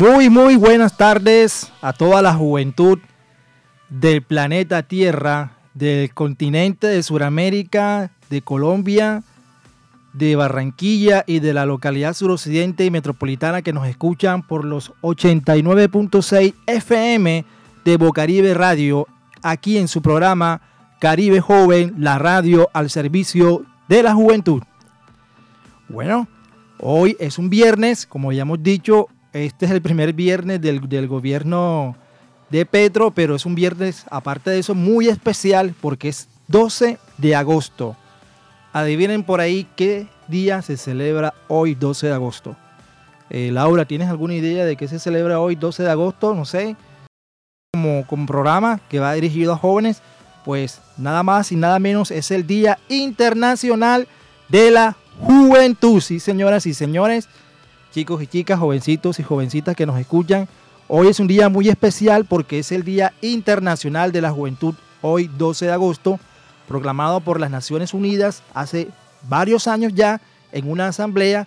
Muy, muy buenas tardes a toda la juventud del planeta Tierra, del continente de Sudamérica, de Colombia, de Barranquilla y de la localidad suroccidente y metropolitana que nos escuchan por los 89.6 FM de Bocaribe Radio, aquí en su programa Caribe Joven, la radio al servicio de la juventud. Bueno, hoy es un viernes, como ya hemos dicho, este es el primer viernes del, gobierno de Petro, pero es un viernes, aparte de eso, muy especial porque es 12 de agosto. Adivinen por ahí qué día se celebra hoy 12 de agosto. Eh, Laura, ¿tienes alguna idea de qué se celebra hoy 12 de agosto? No sé. Como, como programa que va dirigido a jóvenes, pues nada más y nada menos es el Día Internacional de la Juventud. Sí, señoras y señores chicos y chicas, jovencitos y jovencitas que nos escuchan. Hoy es un día muy especial porque es el Día Internacional de la Juventud, hoy 12 de agosto, proclamado por las Naciones Unidas hace varios años ya en una asamblea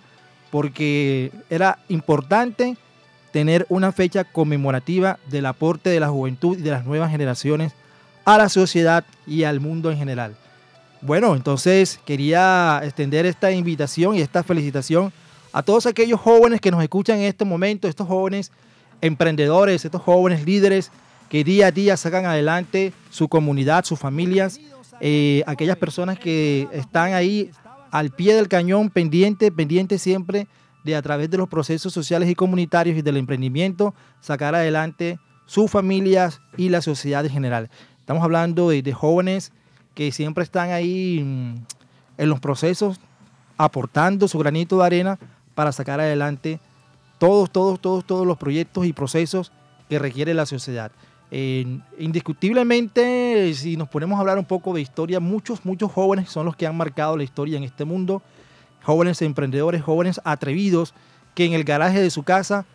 porque era importante tener una fecha conmemorativa del aporte de la juventud y de las nuevas generaciones a la sociedad y al mundo en general. Bueno, entonces quería extender esta invitación y esta felicitación a todos aquellos jóvenes que nos escuchan en este momento, estos jóvenes emprendedores, estos jóvenes líderes que día a día sacan adelante su comunidad, sus familias, eh, aquellas personas que están ahí al pie del cañón, pendiente, pendiente siempre de a través de los procesos sociales y comunitarios y del emprendimiento, sacar adelante sus familias y la sociedad en general. Estamos hablando de, jóvenes que siempre están ahí mm, en los procesos, aportando su granito de arena para sacar adelante todos, todos, todos, todos los proyectos y procesos que requiere la sociedad. indiscutiblemente, si nos ponemos a hablar un poco de historia, muchos, muchos jóvenes son los que han marcado la historia en este mundo. Jóvenes emprendedores, jóvenes atrevidos, que en el garaje de su casa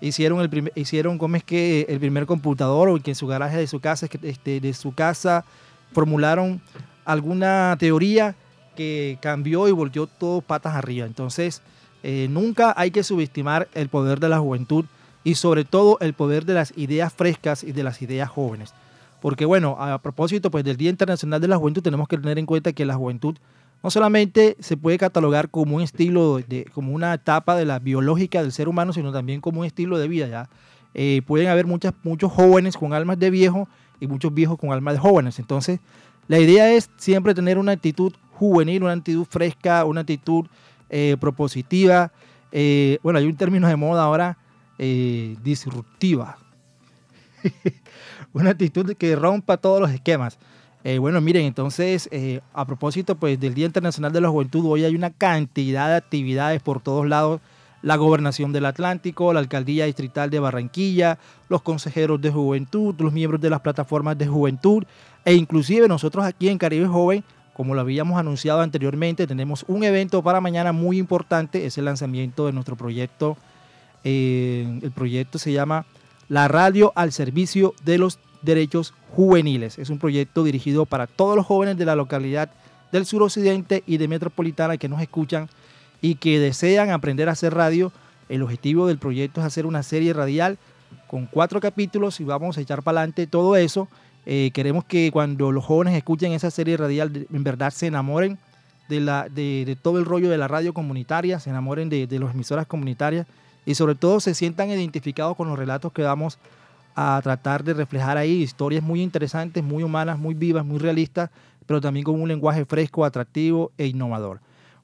hicieron el primer, hicieron como es que el primer computador o que en su garaje de su casa, este, de su casa formularon alguna teoría que cambió y volteó todo patas arriba. Entonces, eh, nunca hay que subestimar el poder de la juventud y sobre todo el poder de las ideas frescas y de las ideas jóvenes. Porque bueno, a propósito pues, del Día Internacional de la Juventud tenemos que tener en cuenta que la juventud no solamente se puede catalogar como un estilo, de, como una etapa de la biológica del ser humano, sino también como un estilo de vida. Eh, pueden haber muchos jóvenes con almas de viejo y muchos viejos con almas de jóvenes. Entonces, la idea es siempre tener una actitud juvenil, una actitud fresca, una actitud eh, propositiva. Eh, bueno, hay un término de moda ahora, eh, disruptiva. Una actitud que rompa todos los esquemas. bueno, miren, entonces, a propósito pues, del Día Internacional de la Juventud, hoy hay una cantidad de actividades por todos lados. La Gobernación del Atlántico, la Alcaldía Distrital de Barranquilla, los consejeros de juventud, los miembros de las plataformas de juventud e inclusive nosotros aquí en Caribe Joven como lo habíamos anunciado anteriormente, tenemos un evento para mañana muy importante, es el lanzamiento de nuestro proyecto. Eh, el proyecto se llama La Radio al Servicio de los Derechos Juveniles. Es un proyecto dirigido para todos los jóvenes de la localidad del suroccidente y de metropolitana que nos escuchan y que desean aprender a hacer radio. El objetivo del proyecto es hacer una serie radial con cuatro capítulos y vamos a echar para adelante todo eso eh, queremos que cuando los jóvenes escuchen esa serie radial, en verdad se enamoren de, la, de, todo el rollo de la radio comunitaria, se enamoren de, de las emisoras comunitarias y sobre todo se sientan identificados con los relatos que vamos a tratar de reflejar ahí, historias muy interesantes, muy humanas, muy vivas, muy realistas, pero también con un lenguaje fresco, atractivo e innovador.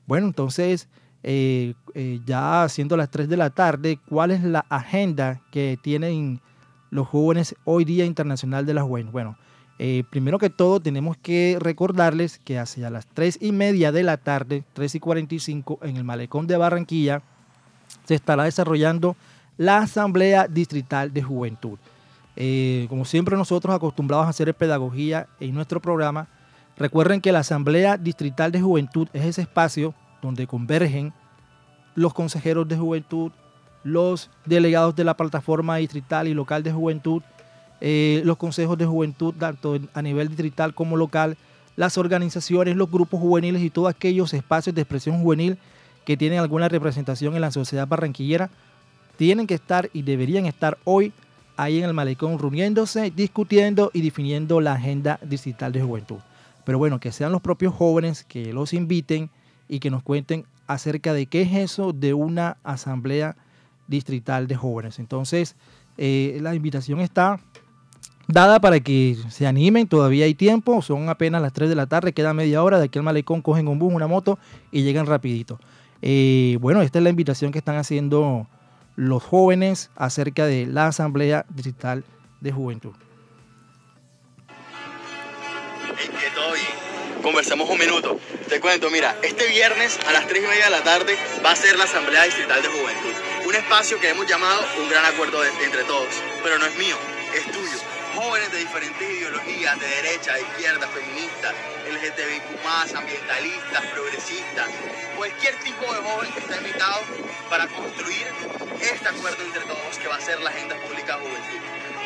Bueno, entonces, eh, eh, ya siendo las 3 de la tarde, ¿cuál es la agenda que tienen los jóvenes hoy Día Internacional de la Juventud. Bueno, Eh, primero que todo, tenemos que recordarles que hacia las 3 y media de la tarde, 3 y 45, en el Malecón de Barranquilla, se estará desarrollando la Asamblea Distrital de Juventud. Eh, como siempre nosotros acostumbrados a hacer pedagogía en nuestro programa, recuerden que la Asamblea Distrital de Juventud es ese espacio donde convergen los consejeros de juventud, los delegados de la plataforma distrital y local de juventud, eh, los consejos de juventud, tanto a nivel distrital como local, las organizaciones, los grupos juveniles y todos aquellos espacios de expresión juvenil que tienen alguna representación en la sociedad barranquillera, tienen que estar y deberían estar hoy ahí en el malecón reuniéndose, discutiendo y definiendo la agenda distrital de juventud. Pero bueno, que sean los propios jóvenes que los inviten y que nos cuenten acerca de qué es eso de una asamblea distrital de jóvenes. Entonces, eh, la invitación está dada para que se animen, todavía hay tiempo, son apenas las 3 de la tarde, queda media hora, de aquí al malecón cogen un bus, una moto y llegan rapidito. Eh, bueno, esta es la invitación que están haciendo los jóvenes acerca de la Asamblea Digital de Juventud. Conversemos un minuto. Te cuento, mira, este viernes a las 3 y media de la tarde va a ser la Asamblea Distrital de Juventud. Un espacio que hemos llamado un gran acuerdo entre todos. Pero no es mío, es tuyo jóvenes de diferentes ideologías, de derecha, de izquierda, feministas, LGTBIQ+, ambientalistas, progresistas, cualquier tipo de joven que está invitado para construir este acuerdo entre todos que va a ser la agenda pública de juventud.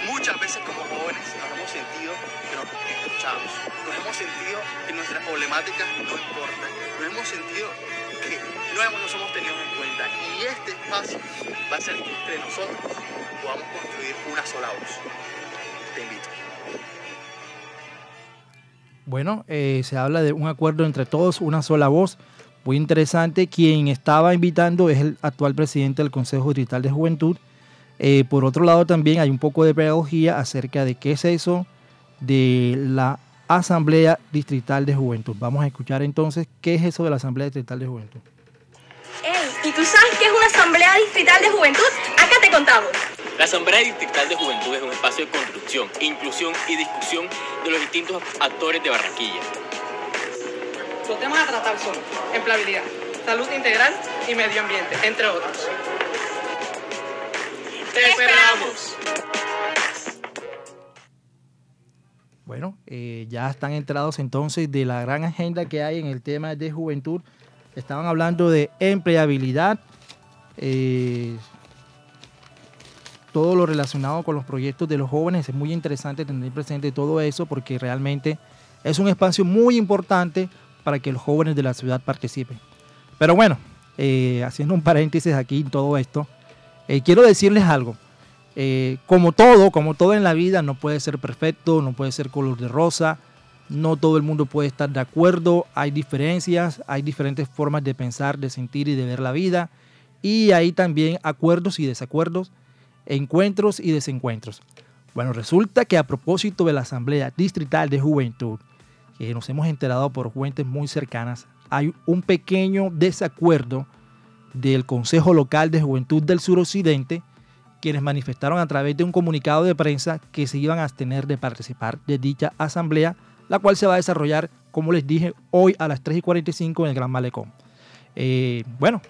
Muchas veces como jóvenes nos hemos sentido que nos escuchamos, nos hemos sentido que nuestras problemáticas no importan, nos hemos sentido que hemos, no somos tenidos en cuenta y este espacio va a ser entre nosotros podamos construir una sola voz. Bueno, eh, se habla de un acuerdo entre todos, una sola voz. Muy interesante. Quien estaba invitando es el actual presidente del Consejo Digital de Juventud. Eh, por otro lado, también hay un poco de pedagogía acerca de qué es eso de la Asamblea Distrital de Juventud. Vamos a escuchar entonces qué es eso de la Asamblea Distrital de Juventud. ¿y tú sabes qué es una Asamblea Distrital de Juventud? Acá te contamos. La Asamblea Distrital de Juventud es un espacio de construcción, inclusión y discusión de los distintos actores de Barranquilla. Los temas a tratar son empleabilidad, salud integral y medio ambiente, entre otros. ¡Te esperamos! Bueno, eh, ya están entrados entonces de la gran agenda que hay en el tema de juventud. Estaban hablando de empleabilidad, eh, todo lo relacionado con los proyectos de los jóvenes. Es muy interesante tener presente todo eso porque realmente es un espacio muy importante para que los jóvenes de la ciudad participen. Pero bueno, eh, haciendo un paréntesis aquí en todo esto, quiero decirles algo. Eh, como todo, como todo en la vida, no puede ser perfecto, no puede ser color de rosa, no todo el mundo puede estar de acuerdo, hay diferencias, hay diferentes formas de pensar, de sentir y de ver la vida, y hay también acuerdos y desacuerdos encuentros y desencuentros. Bueno, resulta que a propósito de la Asamblea Distrital de Juventud, que nos hemos enterado por fuentes muy cercanas, hay un pequeño desacuerdo del Consejo Local de Juventud del Suroccidente, quienes manifestaron a través de un comunicado de prensa que se iban a abstener de participar de dicha asamblea, la cual se va a desarrollar, como les dije, hoy a las 3 y 45 en el Gran Malecón. Eh, bueno,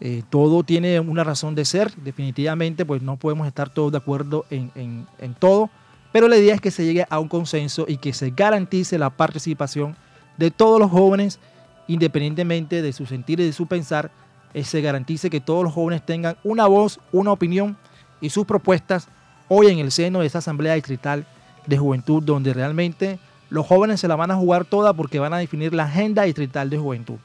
eh, todo tiene una razón de ser, definitivamente, pues no podemos estar todos de acuerdo en, todo, pero la idea es que se llegue a un consenso y que se garantice la participación de todos los jóvenes, independientemente de su sentir y de su pensar, eh, se garantice que todos los jóvenes tengan una voz, una opinión y sus propuestas hoy en el seno de esa Asamblea Distrital de Juventud, donde realmente los jóvenes se la van a jugar toda porque van a definir la agenda distrital de juventud.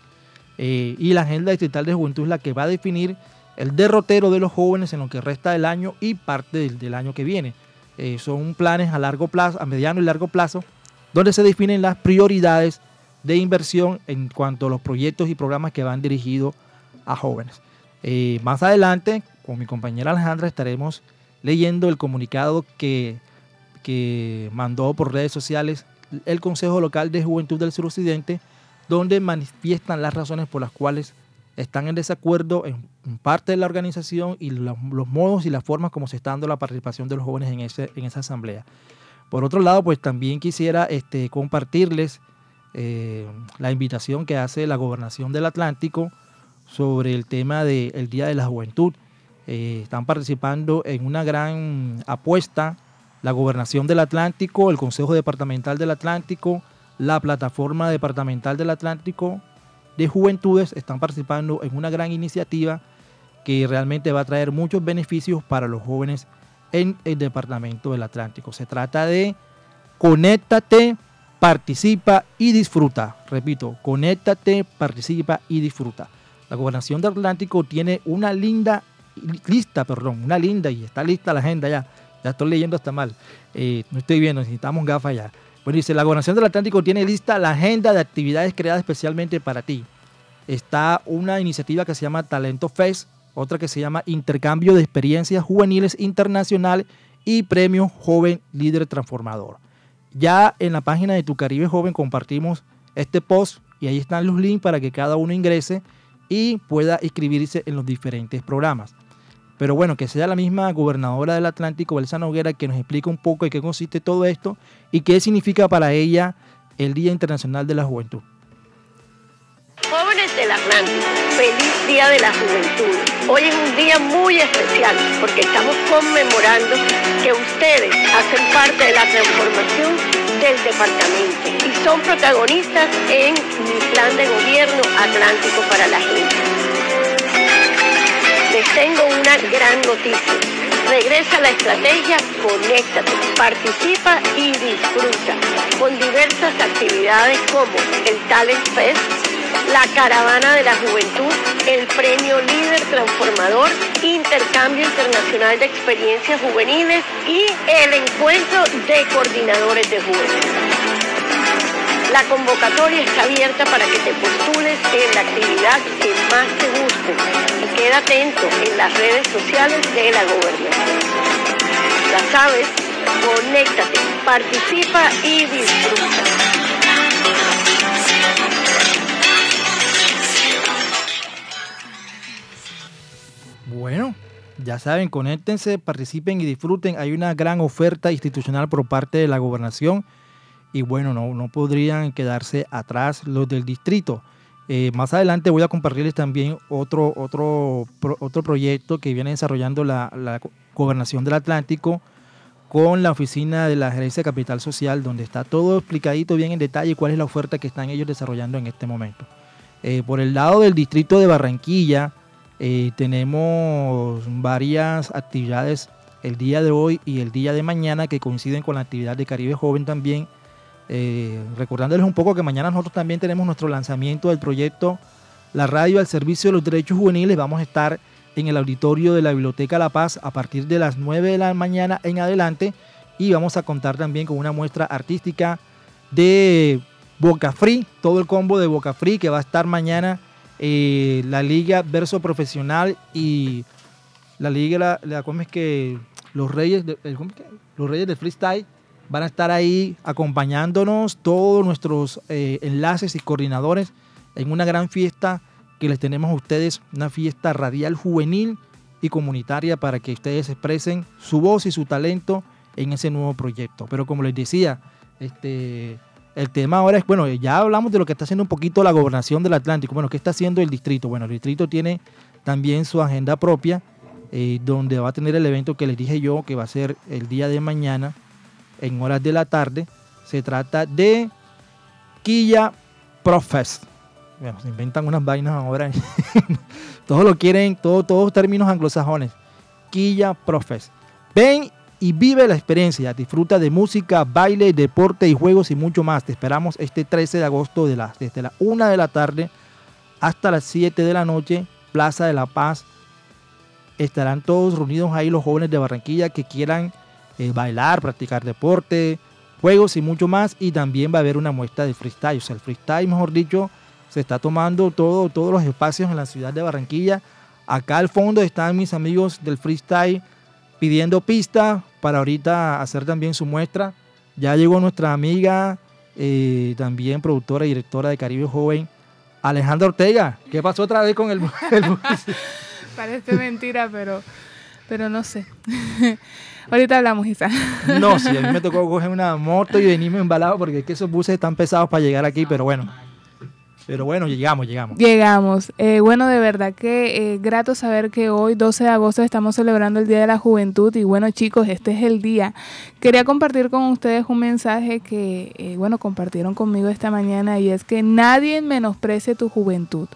Eh, y la agenda distrital de juventud es la que va a definir el derrotero de los jóvenes en lo que resta del año y parte del, año que viene. Eh, son planes a largo plazo, a mediano y largo plazo, donde se definen las prioridades de inversión en cuanto a los proyectos y programas que van dirigidos a jóvenes. Eh, más adelante, con mi compañera Alejandra, estaremos leyendo el comunicado que, que mandó por redes sociales el Consejo Local de Juventud del Suroccidente donde manifiestan las razones por las cuales están en desacuerdo en, parte de la organización y los, modos y las formas como se está dando la participación de los jóvenes en, ese, en esa asamblea. Por otro lado, pues también quisiera este, compartirles eh, la invitación que hace la Gobernación del Atlántico sobre el tema del Día de la Juventud. Eh, están participando en una gran apuesta la Gobernación del Atlántico, el Consejo Departamental del Atlántico, la Plataforma Departamental del Atlántico de Juventudes están participando en una gran iniciativa que realmente va a traer muchos beneficios para los jóvenes en el Departamento del Atlántico. Se trata de conéctate, participa y disfruta. Repito, conéctate, participa y disfruta. La Gobernación del Atlántico tiene una linda lista, perdón, una linda y está lista la agenda ya. Ya estoy leyendo hasta mal. Eh, no estoy viendo, necesitamos gafas ya. Bueno, dice, la Gobernación del Atlántico tiene lista la agenda de actividades creadas especialmente para ti. Está una iniciativa que se llama Talento Fest, otra que se llama Intercambio de Experiencias Juveniles Internacional y Premio Joven Líder Transformador. Ya en la página de Tu Caribe Joven compartimos este post y ahí están los links para que cada uno ingrese y pueda inscribirse en los diferentes programas. Pero bueno, que sea la misma gobernadora del Atlántico, Elsa Noguera, que nos explique un poco en qué consiste todo esto y qué significa para ella el Día Internacional de la Juventud. Jóvenes del Atlántico, feliz Día de la Juventud. Hoy es un día muy especial porque estamos conmemorando que ustedes hacen parte de la transformación del departamento y son protagonistas en mi plan de gobierno Atlántico para la gente les tengo una gran noticia. Regresa la estrategia Conéctate, participa y disfruta con diversas actividades como el Talent Fest, la Caravana de la Juventud, el Premio Líder Transformador, Intercambio Internacional de Experiencias Juveniles y el Encuentro de Coordinadores de Juventud. La convocatoria está abierta para que te postules en la actividad que más te guste y queda atento en las redes sociales de la gobernación. Ya sabes, conéctate, participa y disfruta. Bueno, ya saben, conéctense, participen y disfruten. Hay una gran oferta institucional por parte de la gobernación y bueno, no, no podrían quedarse atrás los del distrito. Eh, más adelante voy a compartirles también otro, otro, otro proyecto que viene desarrollando la, Gobernación del Atlántico con la oficina de la Gerencia de Capital Social, donde está todo explicadito bien en detalle cuál es la oferta que están ellos desarrollando en este momento. Eh, por el lado del distrito de Barranquilla, eh, tenemos varias actividades el día de hoy y el día de mañana que coinciden con la actividad de Caribe Joven también eh, recordándoles un poco que mañana nosotros también tenemos nuestro lanzamiento del proyecto La Radio al Servicio de los Derechos Juveniles. Vamos a estar en el auditorio de la Biblioteca La Paz a partir de las 9 de la mañana en adelante y vamos a contar también con una muestra artística de Boca Free, todo el combo de Boca Free que va a estar mañana eh, la Liga Verso Profesional y la Liga, la, ¿cómo es que? Los Reyes, de, los Reyes del Freestyle Van a estar ahí acompañándonos todos nuestros eh, enlaces y coordinadores en una gran fiesta que les tenemos a ustedes, una fiesta radial juvenil y comunitaria para que ustedes expresen su voz y su talento en ese nuevo proyecto. Pero como les decía, este, el tema ahora es, bueno, ya hablamos de lo que está haciendo un poquito la gobernación del Atlántico. Bueno, ¿qué está haciendo el distrito? Bueno, el distrito tiene también su agenda propia, eh, donde va a tener el evento que les dije yo, que va a ser el día de mañana, en horas de la tarde. Se trata de Quilla Profest. Bueno, se inventan unas vainas ahora. todos lo quieren, todo, todos términos anglosajones. Quilla Profest. Ven y vive la experiencia. Disfruta de música, baile, deporte y juegos y mucho más. Te esperamos este 13 de agosto de las, desde la 1 de la tarde hasta las 7 de la noche, Plaza de la Paz. Estarán todos reunidos ahí los jóvenes de Barranquilla que quieran eh, bailar, practicar deporte, juegos y mucho más. Y también va a haber una muestra de freestyle. O sea, el freestyle, mejor dicho, se está tomando todo, todos los espacios en la ciudad de Barranquilla. Acá al fondo están mis amigos del freestyle pidiendo pista para ahorita hacer también su muestra. Ya llegó nuestra amiga, eh, también productora y directora de Caribe Joven, Alejandra Ortega. ¿Qué pasó otra vez con el... Parece mentira, pero Pero no sé. Ahorita hablamos, Isa. No, sí, a mí me tocó coger una moto y venirme embalado porque es que esos buses están pesados para llegar aquí, pero bueno. Pero bueno, llegamos, llegamos. Llegamos. Eh, bueno, de verdad que eh, grato saber que hoy, 12 de agosto, estamos celebrando el Día de la Juventud. Y bueno, chicos, este es el día. Quería compartir con ustedes un mensaje que, eh, bueno, compartieron conmigo esta mañana y es que nadie menosprecie tu juventud.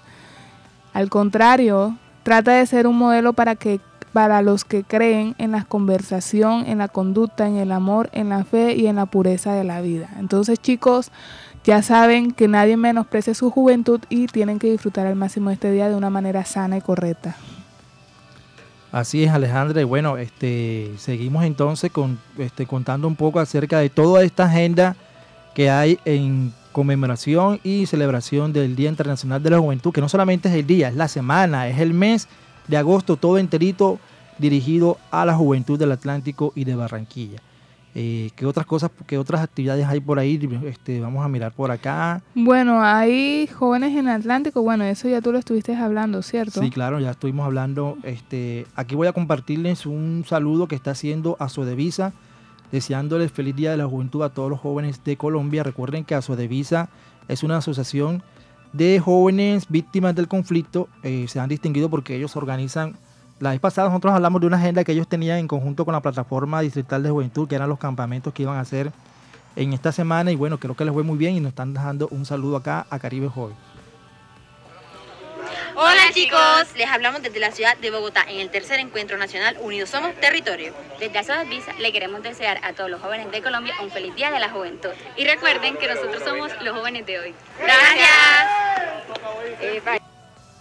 Al contrario, trata de ser un modelo para que para los que creen en la conversación, en la conducta, en el amor, en la fe y en la pureza de la vida. Entonces, chicos, ya saben que nadie menosprecie su juventud y tienen que disfrutar al máximo este día de una manera sana y correcta. Así es, Alejandra. Y bueno, este, seguimos entonces con, este, contando un poco acerca de toda esta agenda que hay en conmemoración y celebración del Día Internacional de la Juventud, que no solamente es el día, es la semana, es el mes de agosto, todo enterito dirigido a la juventud del Atlántico y de Barranquilla. Eh, ¿Qué otras cosas, qué otras actividades hay por ahí? Este, vamos a mirar por acá. Bueno, hay jóvenes en Atlántico. Bueno, eso ya tú lo estuviste hablando, ¿cierto? Sí, claro, ya estuvimos hablando. Este, aquí voy a compartirles un saludo que está haciendo a Sodevisa, deseándoles feliz día de la juventud a todos los jóvenes de Colombia. Recuerden que Sodevisa es una asociación de jóvenes víctimas del conflicto. Eh, se han distinguido porque ellos organizan la vez pasada nosotros hablamos de una agenda que ellos tenían en conjunto con la plataforma distrital de juventud, que eran los campamentos que iban a hacer en esta semana. Y bueno, creo que les fue muy bien y nos están dejando un saludo acá a Caribe Joven. Hola chicos, les hablamos desde la ciudad de Bogotá en el tercer encuentro nacional Unidos Somos Territorio. Desde Azodas Visa le queremos desear a todos los jóvenes de Colombia un feliz día de la juventud. Y recuerden que nosotros somos los jóvenes de hoy. Gracias.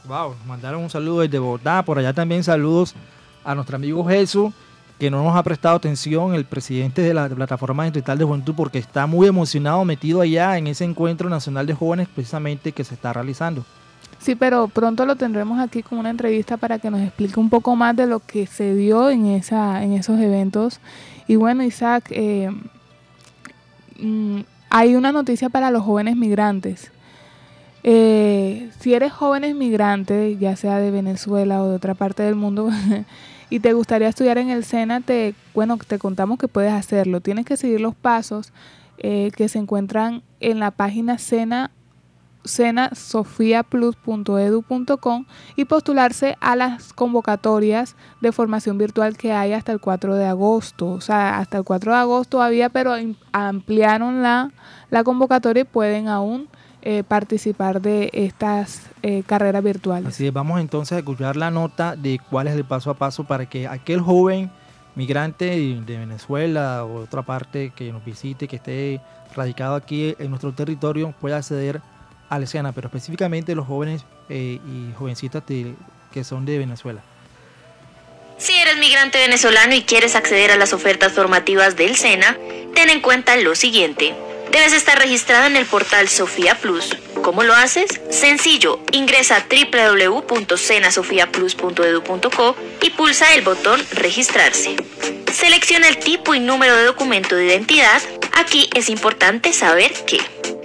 Wow, mandaron un saludo desde Bogotá. Por allá también saludos a nuestro amigo Jesús, que no nos ha prestado atención, el presidente de la plataforma distrital de juventud, porque está muy emocionado, metido allá en ese encuentro nacional de jóvenes precisamente que se está realizando. Sí, pero pronto lo tendremos aquí con una entrevista para que nos explique un poco más de lo que se dio en, esa, en esos eventos. Y bueno, Isaac, eh, mm, hay una noticia para los jóvenes migrantes. Eh, si eres joven migrante, ya sea de Venezuela o de otra parte del mundo, y te gustaría estudiar en el SENA, te, bueno, te contamos que puedes hacerlo. Tienes que seguir los pasos eh, que se encuentran en la página SENA senasofiaplus.edu.com y postularse a las convocatorias de formación virtual que hay hasta el 4 de agosto. O sea, hasta el 4 de agosto todavía, pero ampliaron la, la convocatoria y pueden aún eh, participar de estas eh, carreras virtuales. Así es, vamos entonces a escuchar la nota de cuál es el paso a paso para que aquel joven migrante de Venezuela o de otra parte que nos visite, que esté radicado aquí en nuestro territorio, pueda acceder a la escena, pero específicamente los jóvenes eh, y jovencitas que son de Venezuela. Si eres migrante venezolano y quieres acceder a las ofertas formativas del SENA, ten en cuenta lo siguiente. Debes estar registrado en el portal Sofía Plus. ¿Cómo lo haces? Sencillo, ingresa a www.cenasofiaplus.edu.co y pulsa el botón Registrarse. Selecciona el tipo y número de documento de identidad. Aquí es importante saber que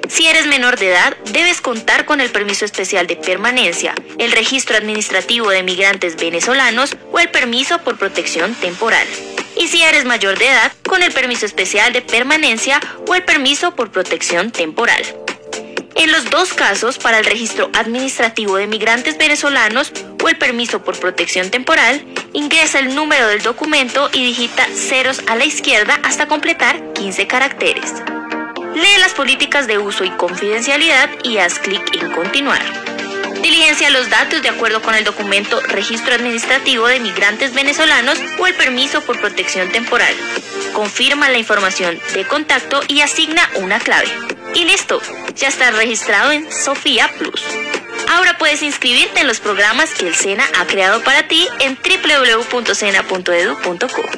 si eres menor de edad, debes contar con el permiso especial de permanencia, el registro administrativo de migrantes venezolanos o el permiso por protección temporal y si eres mayor de edad, con el permiso especial de permanencia o el permiso por protección temporal. En los dos casos, para el registro administrativo de migrantes venezolanos o el permiso por protección temporal, ingresa el número del documento y digita ceros a la izquierda hasta completar 15 caracteres. Lee las políticas de uso y confidencialidad y haz clic en continuar. Diligencia los datos de acuerdo con el documento Registro Administrativo de Migrantes Venezolanos o el permiso por protección temporal. Confirma la información de contacto y asigna una clave. Y listo, ya estás registrado en Sofía Plus. Ahora puedes inscribirte en los programas que el SENA ha creado para ti en www.sena.edu.co.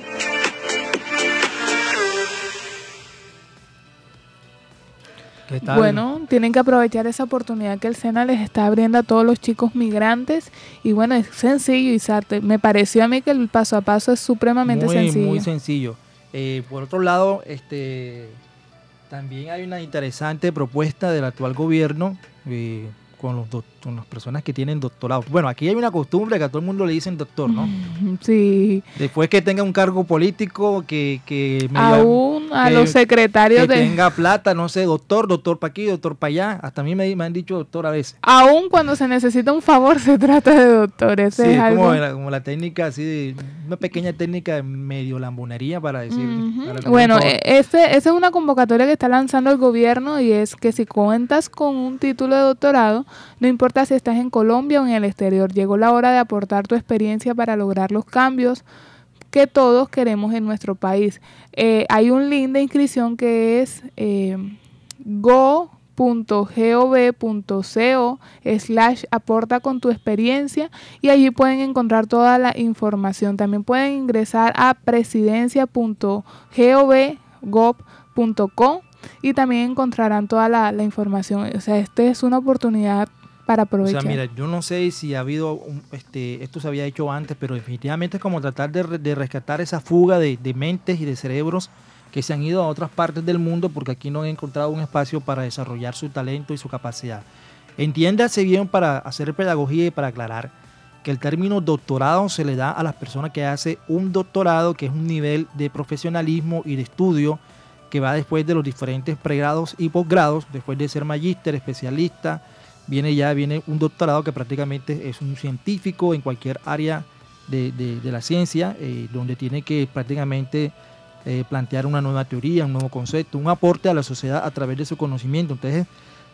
Bueno, tienen que aprovechar esa oportunidad que el SENA les está abriendo a todos los chicos migrantes. Y bueno, es sencillo, Isarte. Me pareció a mí que el paso a paso es supremamente sencillo. Muy sencillo. Eh, por otro lado, este, también hay una interesante propuesta del actual gobierno, eh, con, los con las personas que tienen doctorado. Bueno, aquí hay una costumbre que a todo el mundo le dicen doctor, ¿no? Sí. Después que tenga un cargo político, que... que Aún a los secretarios que tenga plata, no sé, doctor, doctor para aquí, doctor para allá. Hasta a mí me, me, han dicho doctor a veces. Aún cuando se necesita un favor se trata de doctor. sí, es como, la, como, la, técnica así de... Una pequeña técnica de medio lambonería para decir... bueno, e, esa es una convocatoria que está lanzando el gobierno y es que si cuentas con un título de doctorado, no importa si estás en Colombia o en el exterior, llegó la hora de aportar tu experiencia para lograr los cambios que todos queremos en nuestro país. Eh, hay un link de inscripción que es eh, go.gov.co slash aporta con tu experiencia y allí pueden encontrar toda la información. También pueden ingresar a presidencia.gov.co y también encontrarán toda la, información. O sea, esta es una oportunidad para aprovechar. O sea, mira, yo no sé si ha habido, este, esto se había hecho antes, pero definitivamente es como tratar de, rescatar esa fuga de, mentes y de cerebros que se han ido a otras partes del mundo porque aquí no han encontrado un espacio para desarrollar su talento y su capacidad. Entiéndase bien para hacer pedagogía y para aclarar que el término doctorado se le da a las personas que hacen un doctorado, que es un nivel de profesionalismo y de estudio que va después de los diferentes pregrados y posgrados, después de ser magíster, especialista, viene ya viene un doctorado que prácticamente es un científico en cualquier área de, la ciencia, eh, donde tiene que prácticamente eh, plantear una nueva teoría, un nuevo concepto, un aporte a la sociedad a través de su conocimiento. Entonces,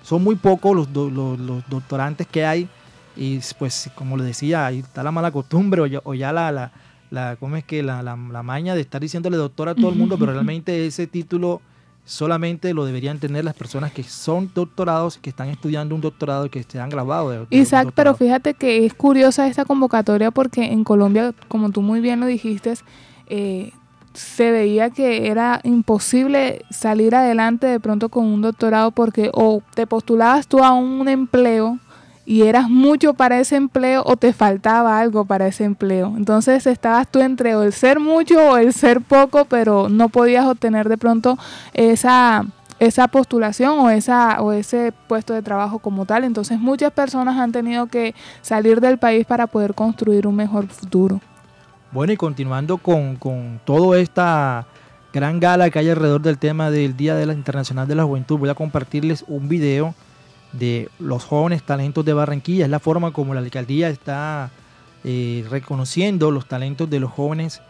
son muy pocos los, los, doctorantes que hay y pues como le decía, ahí está la mala costumbre o ya, la la, ¿cómo es que la, la, maña de estar diciéndole doctor a todo el mundo, pero realmente ese título solamente lo deberían tener las personas que son doctorados, que están estudiando un doctorado y que se han grabado. De, Isaac, pero fíjate que es curiosa esta convocatoria porque en Colombia, como tú muy bien lo dijiste, eh, se veía que era imposible salir adelante de pronto con un doctorado porque o te postulabas tú a un empleo y eras mucho para ese empleo o te faltaba algo para ese empleo. Entonces estabas tú entre el ser mucho o el ser poco, pero no podías obtener de pronto esa esa postulación o esa o ese puesto de trabajo como tal. Entonces muchas personas han tenido que salir del país para poder construir un mejor futuro. Bueno, y continuando con, con toda esta gran gala que hay alrededor del tema del Día de la Internacional de la Juventud, voy a compartirles un video de los jóvenes talentos de Barranquilla. Es la forma como la alcaldía está eh, reconociendo los talentos de los jóvenes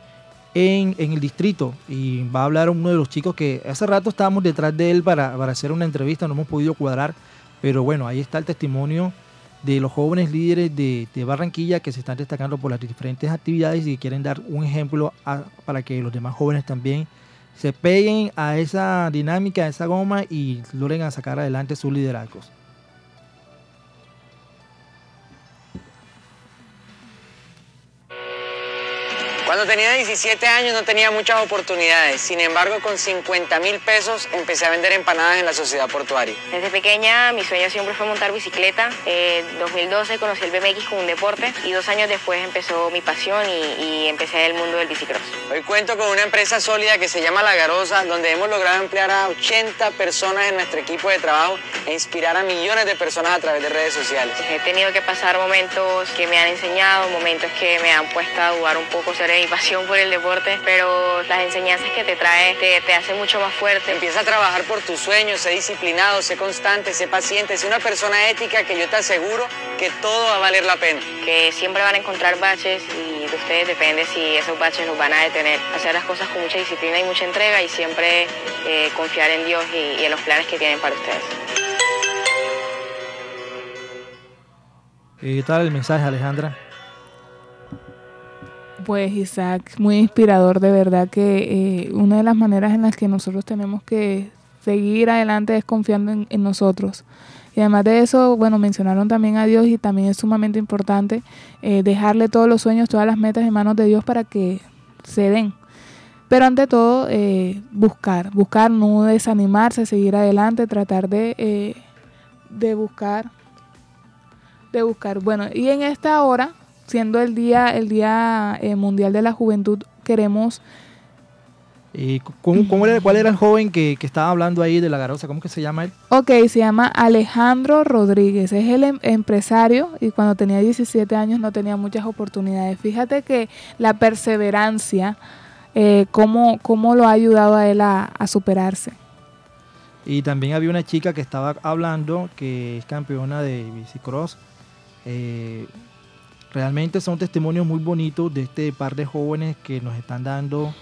en, el distrito. Y va a hablar uno de los chicos que hace rato estábamos detrás de él para, hacer una entrevista, no hemos podido cuadrar. Pero bueno, ahí está el testimonio de los jóvenes líderes de, Barranquilla que se están destacando por las diferentes actividades y quieren dar un ejemplo para que los demás jóvenes también se peguen a esa dinámica, a esa goma y logren a sacar adelante sus liderazgos. Cuando tenía 17 años no tenía muchas oportunidades, sin embargo con 50 mil pesos empecé a vender empanadas en la sociedad portuaria. Desde pequeña mi sueño siempre fue montar bicicleta. En 2012 conocí el BMX como un deporte y dos años después empezó mi pasión y, empecé el mundo del bicicross. Hoy cuento con una empresa sólida que se llama La Garosa, donde hemos logrado emplear a 80 personas en nuestro equipo de trabajo e inspirar a millones de personas a través de redes sociales. He tenido que pasar momentos que me han enseñado, momentos que me han puesto a dudar un poco sobre pasión por el deporte, pero las enseñanzas que te trae te, te hacen mucho más fuerte. Empieza a trabajar por tus sueños, sé disciplinado, sé constante, sé paciente, sé una persona ética que yo te aseguro que todo va a valer la pena. Que siempre van a encontrar baches y de ustedes depende si esos baches los van a detener. Hacer las cosas con mucha disciplina y mucha entrega y siempre eh, confiar en Dios y, y en los planes que tienen para ustedes. ¿Qué tal el mensaje, Alejandra? Pues Isaac, muy inspirador, de verdad que eh, una de las maneras en las que nosotros tenemos que seguir adelante es confiando en, nosotros. Y además de eso, bueno, mencionaron también a Dios y también es sumamente importante eh, dejarle todos los sueños, todas las metas en manos de Dios para que se den. Pero ante todo, eh, buscar, buscar, no desanimarse, seguir adelante, tratar de, de buscar, de buscar. Bueno, y en esta hora siendo el día, el día eh, mundial de la juventud, queremos Eh, ¿cómo, cómo era, ¿Cuál era el joven que, que, estaba hablando ahí de la garosa? ¿Cómo que se llama él? Ok, se llama Alejandro Rodríguez. Es el em empresario y cuando tenía 17 años no tenía muchas oportunidades. Fíjate que la perseverancia, eh, cómo, cómo, lo ha ayudado a él a, a, superarse. Y también había una chica que estaba hablando que es campeona de bicicross. Eh, realmente son testimonios muy bonitos de este par de jóvenes que nos están dando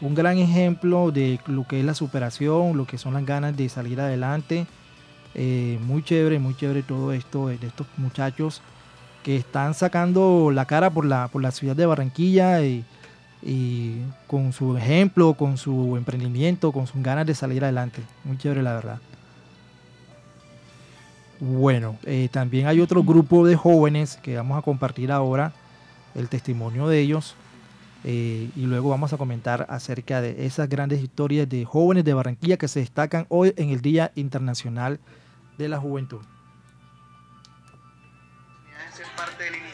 un gran ejemplo de lo que es la superación, lo que son las ganas de salir adelante. Eh, muy chévere, muy chévere todo esto de estos muchachos que están sacando la cara por la, ciudad de Barranquilla y con su ejemplo, con su emprendimiento, con sus ganas de salir adelante. Muy chévere la verdad. Bueno, eh, también hay otro grupo de jóvenes que vamos a compartir ahora el testimonio de ellos. Eh, y luego vamos a comentar acerca de esas grandes historias de jóvenes de Barranquilla que se destacan hoy en el Día Internacional de la Juventud.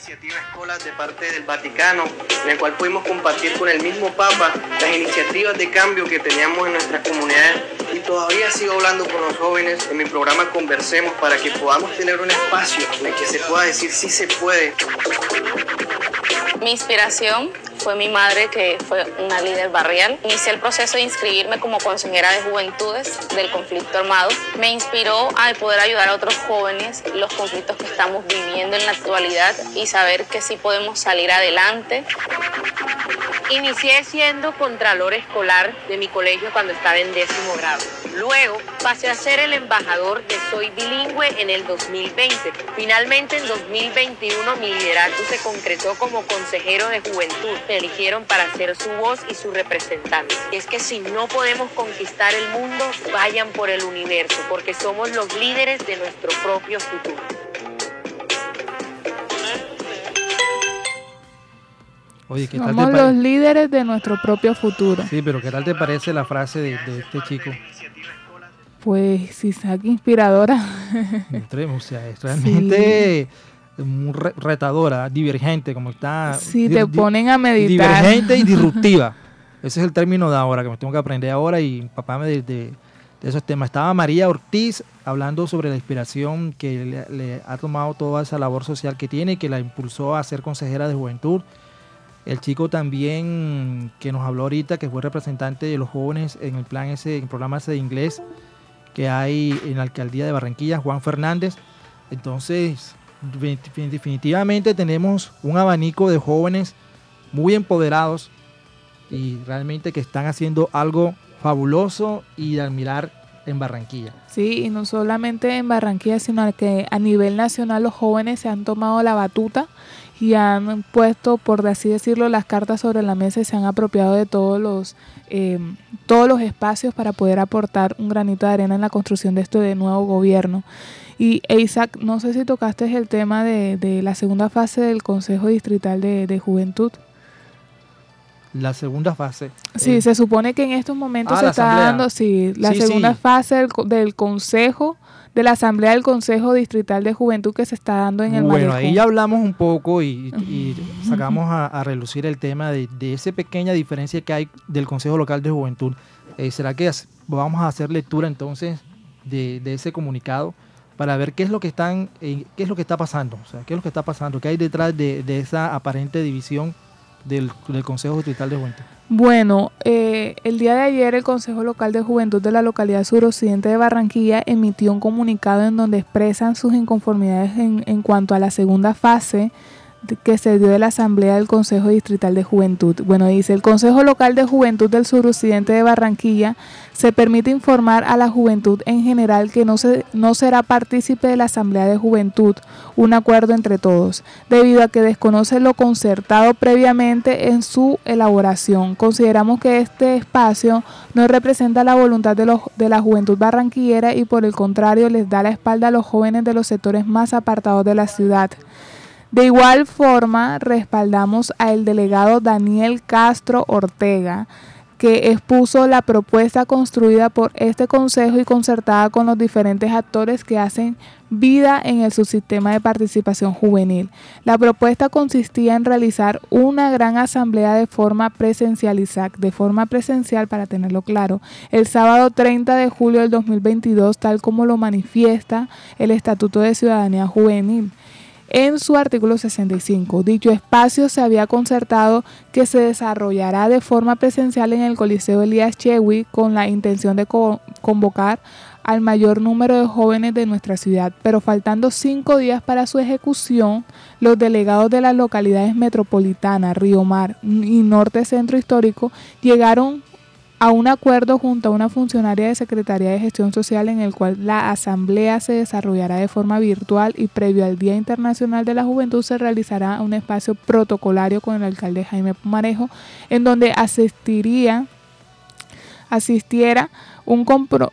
Iniciativa Escolas de parte del Vaticano, en el cual pudimos compartir con el mismo Papa las iniciativas de cambio que teníamos en nuestras comunidades y todavía sigo hablando con los jóvenes en mi programa Conversemos para que podamos tener un espacio en el que se pueda decir si se puede. Mi inspiración fue mi madre, que fue una líder barrial. Inicié el proceso de inscribirme como consejera de juventudes del conflicto armado. Me inspiró a poder ayudar a otros jóvenes los conflictos que estamos viviendo en la actualidad y saber que sí podemos salir adelante. Inicié siendo contralor escolar de mi colegio cuando estaba en décimo grado. Luego pasé a ser el embajador de Soy Bilingüe en el 2020. Finalmente en 2021 mi liderazgo se concretó como consejero de juventud. Eligieron para ser su voz y su representante. Y es que si no podemos conquistar el mundo, vayan por el universo, porque somos los líderes de nuestro propio futuro. Oye, ¿qué tal Somos los líderes de nuestro propio futuro. Sí, pero ¿qué tal te parece la frase de, de este chico? Pues sí, saca inspiradora. o sea, es realmente sí. Muy retadora, divergente, como está. Sí, te ponen a meditar. Divergente y disruptiva. Ese es el término de ahora, que me tengo que aprender ahora y papá me de, de, de esos temas. Estaba María Ortiz hablando sobre la inspiración que le, le ha tomado toda esa labor social que tiene y que la impulsó a ser consejera de juventud. El chico también que nos habló ahorita, que fue representante de los jóvenes en el plan ese, en el programa ese de inglés que hay en la alcaldía de Barranquilla, Juan Fernández. Entonces, definitivamente tenemos un abanico de jóvenes muy empoderados y realmente que están haciendo algo fabuloso y de admirar en Barranquilla. Sí, y no solamente en Barranquilla, sino que a nivel nacional los jóvenes se han tomado la batuta y han puesto, por así decirlo, las cartas sobre la mesa y se han apropiado de todos los, eh, todos los espacios para poder aportar un granito de arena en la construcción de este nuevo gobierno. Y Isaac, no sé si tocaste el tema de, de la segunda fase del Consejo Distrital de, de Juventud. La segunda fase. Sí, eh, se supone que en estos momentos ah, se está asamblea. dando sí, la Sí, segunda sí. fase del, del Consejo, de la Asamblea del Consejo Distrital de Juventud que se está dando en el Bueno, Malecón. ahí ya hablamos un poco y, y sacamos a, a relucir el tema de, de esa pequeña diferencia que hay del Consejo Local de Juventud. Eh, ¿Será que vamos a hacer lectura entonces de, de ese comunicado para ver qué es lo que están, eh, qué es lo que está pasando? O sea, qué es lo que está pasando, qué hay detrás de, de esa aparente división del, del Consejo Distrital de Juventud. Bueno, eh, el día de ayer el Consejo Local de Juventud de la localidad suroccidente de Barranquilla emitió un comunicado en donde expresan sus inconformidades en, en cuanto a la segunda fase que se dio de la Asamblea del Consejo Distrital de Juventud. Bueno, dice, el Consejo Local de Juventud del suroccidente de Barranquilla se permite informar a la juventud en general que no, se, no será partícipe de la Asamblea de Juventud, un acuerdo entre todos, debido a que desconoce lo concertado previamente en su elaboración. Consideramos que este espacio no representa la voluntad de, los, de la juventud barranquillera y por el contrario les da la espalda a los jóvenes de los sectores más apartados de la ciudad. De igual forma, respaldamos al delegado Daniel Castro Ortega, que expuso la propuesta construida por este consejo y concertada con los diferentes actores que hacen vida en el subsistema de participación juvenil. La propuesta consistía en realizar una gran asamblea de forma presencializada, de forma presencial para tenerlo claro, el sábado 30 de julio del 2022, tal como lo manifiesta el Estatuto de Ciudadanía Juvenil en su artículo 65. Dicho espacio se había concertado que se desarrollará de forma presencial en el Coliseo Elías Chewi con la intención de convocar al mayor número de jóvenes de nuestra ciudad, pero faltando cinco días para su ejecución, los delegados de las localidades metropolitanas, Río Mar y Norte Centro Histórico llegaron a un acuerdo junto a una funcionaria de Secretaría de Gestión Social en el cual la asamblea se desarrollará de forma virtual y previo al Día Internacional de la Juventud se realizará un espacio protocolario con el alcalde Jaime Pumarejo en donde asistiría asistiera un,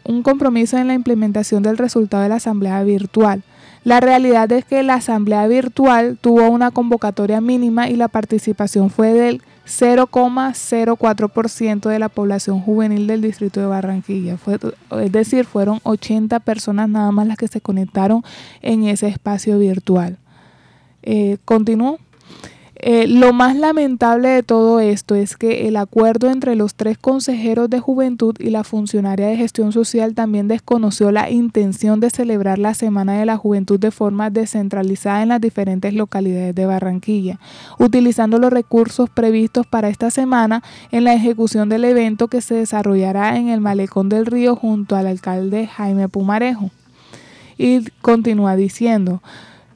un compromiso en la implementación del resultado de la asamblea virtual. La realidad es que la asamblea virtual tuvo una convocatoria mínima y la participación fue del 0,04% de la población juvenil del distrito de Barranquilla. es decir, fueron 80 personas nada más las que se conectaron en ese espacio virtual. Eh, Continúo. Eh, lo más lamentable de todo esto es que el acuerdo entre los tres consejeros de juventud y la funcionaria de gestión social también desconoció la intención de celebrar la Semana de la Juventud de forma descentralizada en las diferentes localidades de Barranquilla, utilizando los recursos previstos para esta semana en la ejecución del evento que se desarrollará en el Malecón del Río junto al alcalde Jaime Pumarejo. Y continúa diciendo,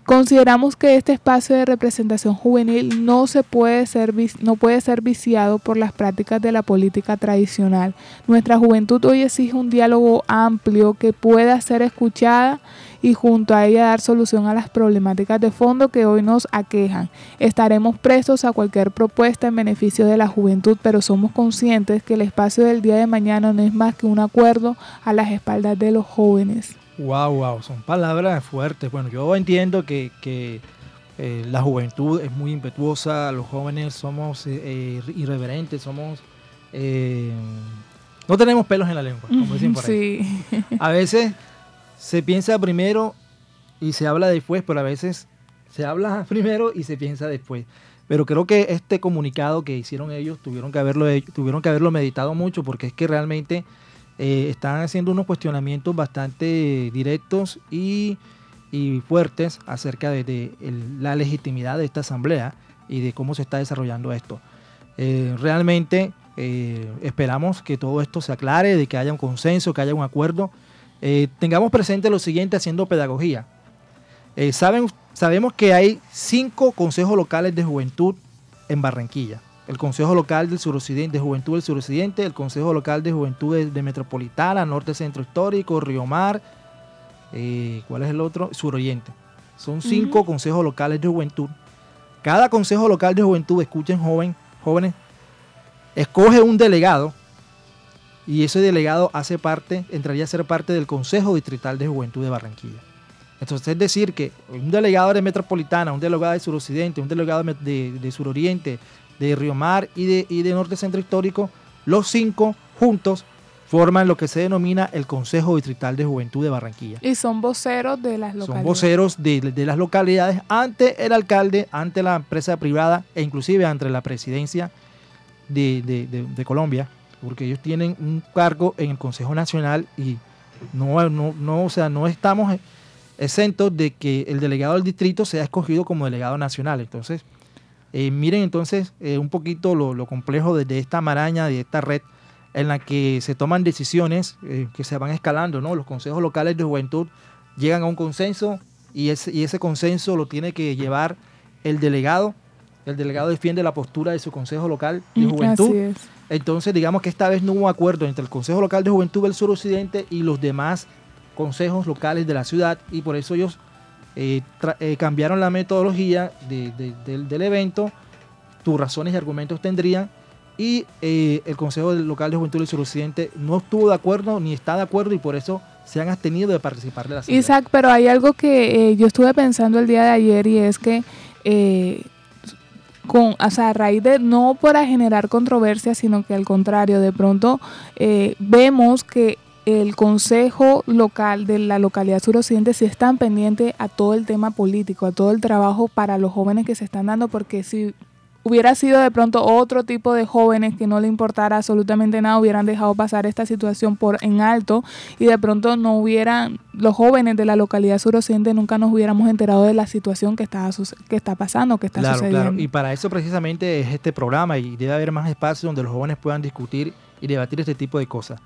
Consideramos que este espacio de representación juvenil no, se puede ser, no puede ser viciado por las prácticas de la política tradicional. Nuestra juventud hoy exige un diálogo amplio que pueda ser escuchada y junto a ella dar solución a las problemáticas de fondo que hoy nos aquejan. Estaremos prestos a cualquier propuesta en beneficio de la juventud, pero somos conscientes que el espacio del día de mañana no es más que un acuerdo a las espaldas de los jóvenes. Wow, wow, son palabras fuertes. Bueno, yo entiendo que, eh, la juventud es muy impetuosa, los jóvenes somos eh, eh, irreverentes, somos... no tenemos pelos en la lengua, como dicen por ahí. Sí. A veces se piensa primero y se habla después, pero a veces se habla primero y se piensa después. Pero creo que este comunicado que hicieron ellos tuvieron que haberlo, tuvieron que haberlo meditado mucho porque es que realmente eh, están haciendo unos cuestionamientos bastante directos y, fuertes acerca de, la legitimidad de esta asamblea y de cómo se está desarrollando esto. Eh, realmente eh, esperamos que todo esto se aclare, de que haya un consenso, que haya un acuerdo. tengamos presente lo siguiente haciendo pedagogía. saben, sabemos que hay cinco consejos locales de juventud en Barranquilla el Consejo Local del Suroccidente, de Juventud del Suroccidente, el Consejo Local de Juventud de, Metropolitana, Norte Centro Histórico, Río Mar, eh, ¿cuál es el otro? Suroriente. Son cinco consejos locales de juventud. Cada consejo local de juventud, escuchen joven, jóvenes, escoge un delegado y ese delegado hace parte, entraría a ser parte del Consejo Distrital de Juventud de Barranquilla. Entonces, es decir, que un delegado de Metropolitana, un delegado de Suroccidente, un delegado de, de Suroriente, de Río Mar y de, y de Norte Centro Histórico, los cinco juntos forman lo que se denomina el Consejo Distrital de Juventud de Barranquilla. Y son voceros de las localidades. Son voceros de, las localidades ante el alcalde, ante la empresa privada e inclusive ante la presidencia de, Colombia, porque ellos tienen un cargo en el Consejo Nacional y no, no, no, o sea, no estamos exentos de que el delegado del distrito sea escogido como delegado nacional. Entonces, eh, miren entonces eh, un poquito lo, complejo de, esta maraña, de esta red en la que se toman decisiones eh, que se van escalando, ¿no? Los consejos locales de juventud llegan a un consenso y ese, y ese consenso lo tiene que llevar el delegado. El delegado defiende la postura de su consejo local de mm, juventud. Entonces, digamos que esta vez no hubo acuerdo entre el Consejo Local de Juventud del Suroccidente y los demás consejos locales de la ciudad y por eso ellos eh, eh, cambiaron la metodología del, evento, tus razones y argumentos tendrían, y eh, el Consejo Local de Juventud del Suroccidente no estuvo de acuerdo ni está de acuerdo y por eso se han abstenido de participar de la asamblea. Isaac, pero hay algo que yo estuve pensando el día de ayer y es que con, o sea, a raíz de no para generar controversia, sino que al contrario, de pronto eh, vemos que el consejo local de la localidad suroccidente sí están pendiente a todo el tema político, a todo el trabajo para los jóvenes que se están dando, porque si hubiera sido de pronto otro tipo de jóvenes que no le importara absolutamente nada, hubieran dejado pasar esta situación por en alto y de pronto no hubieran, los jóvenes de la localidad suroccidente nunca nos hubiéramos enterado de la situación que está, que está pasando, que está claro, sucediendo. Claro, y para eso precisamente es este programa y debe haber más espacios donde los jóvenes puedan discutir y debatir este tipo de cosas.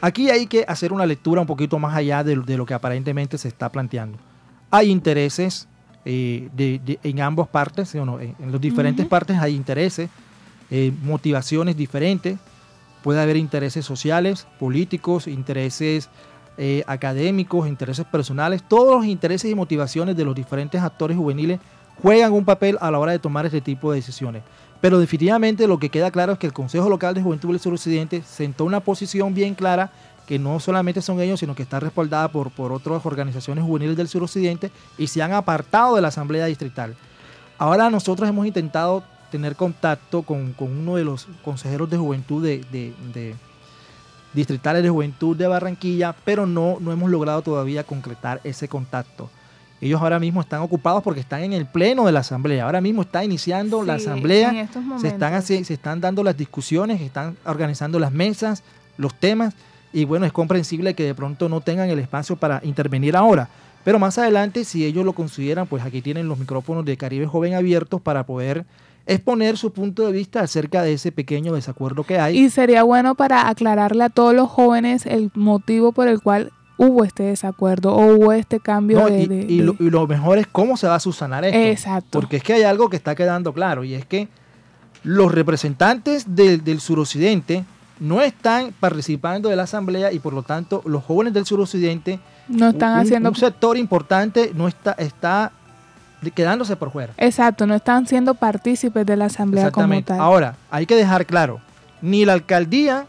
Aquí hay que hacer una lectura un poquito más allá de, lo que aparentemente se está planteando. Hay intereses eh, en ambas partes, en, los diferentes partes hay intereses, eh, motivaciones diferentes, puede haber intereses sociales, políticos, intereses eh, académicos, intereses personales, todos los intereses y motivaciones de los diferentes actores juveniles juegan un papel a la hora de tomar este tipo de decisiones. Pero definitivamente lo que queda claro es que el Consejo Local de Juventud del Suroccidente sentó una posición bien clara que no solamente son ellos, sino que está respaldada por, por otras organizaciones juveniles del suroccidente y se han apartado de la Asamblea Distrital. Ahora nosotros hemos intentado tener contacto con, uno de los consejeros de juventud de, de, distritales de juventud de Barranquilla, pero no, no hemos logrado todavía concretar ese contacto. Ellos ahora mismo están ocupados porque están en el pleno de la asamblea. Ahora mismo está iniciando la asamblea. se están, se están dando las discusiones, están organizando las mesas, los temas. Y bueno, es comprensible que de pronto no tengan el espacio para intervenir ahora. Pero más adelante, si ellos lo consideran, pues aquí tienen los micrófonos de Caribe Joven abiertos para poder exponer su punto de vista acerca de ese pequeño desacuerdo que hay. Y sería bueno para aclararle a todos los jóvenes el motivo por el cual hubo este desacuerdo o hubo este cambio de, y, Lo, mejor es cómo se va a subsanar esto. Exacto. Porque es que hay algo que está quedando claro y es que los representantes del suroccidente no están participando de la asamblea y por lo tanto los jóvenes del suroccidente no están un, haciendo un sector importante no está está quedándose por fuera. Exacto, no están siendo partícipes de la asamblea como tal. Ahora, hay que dejar claro, ni la alcaldía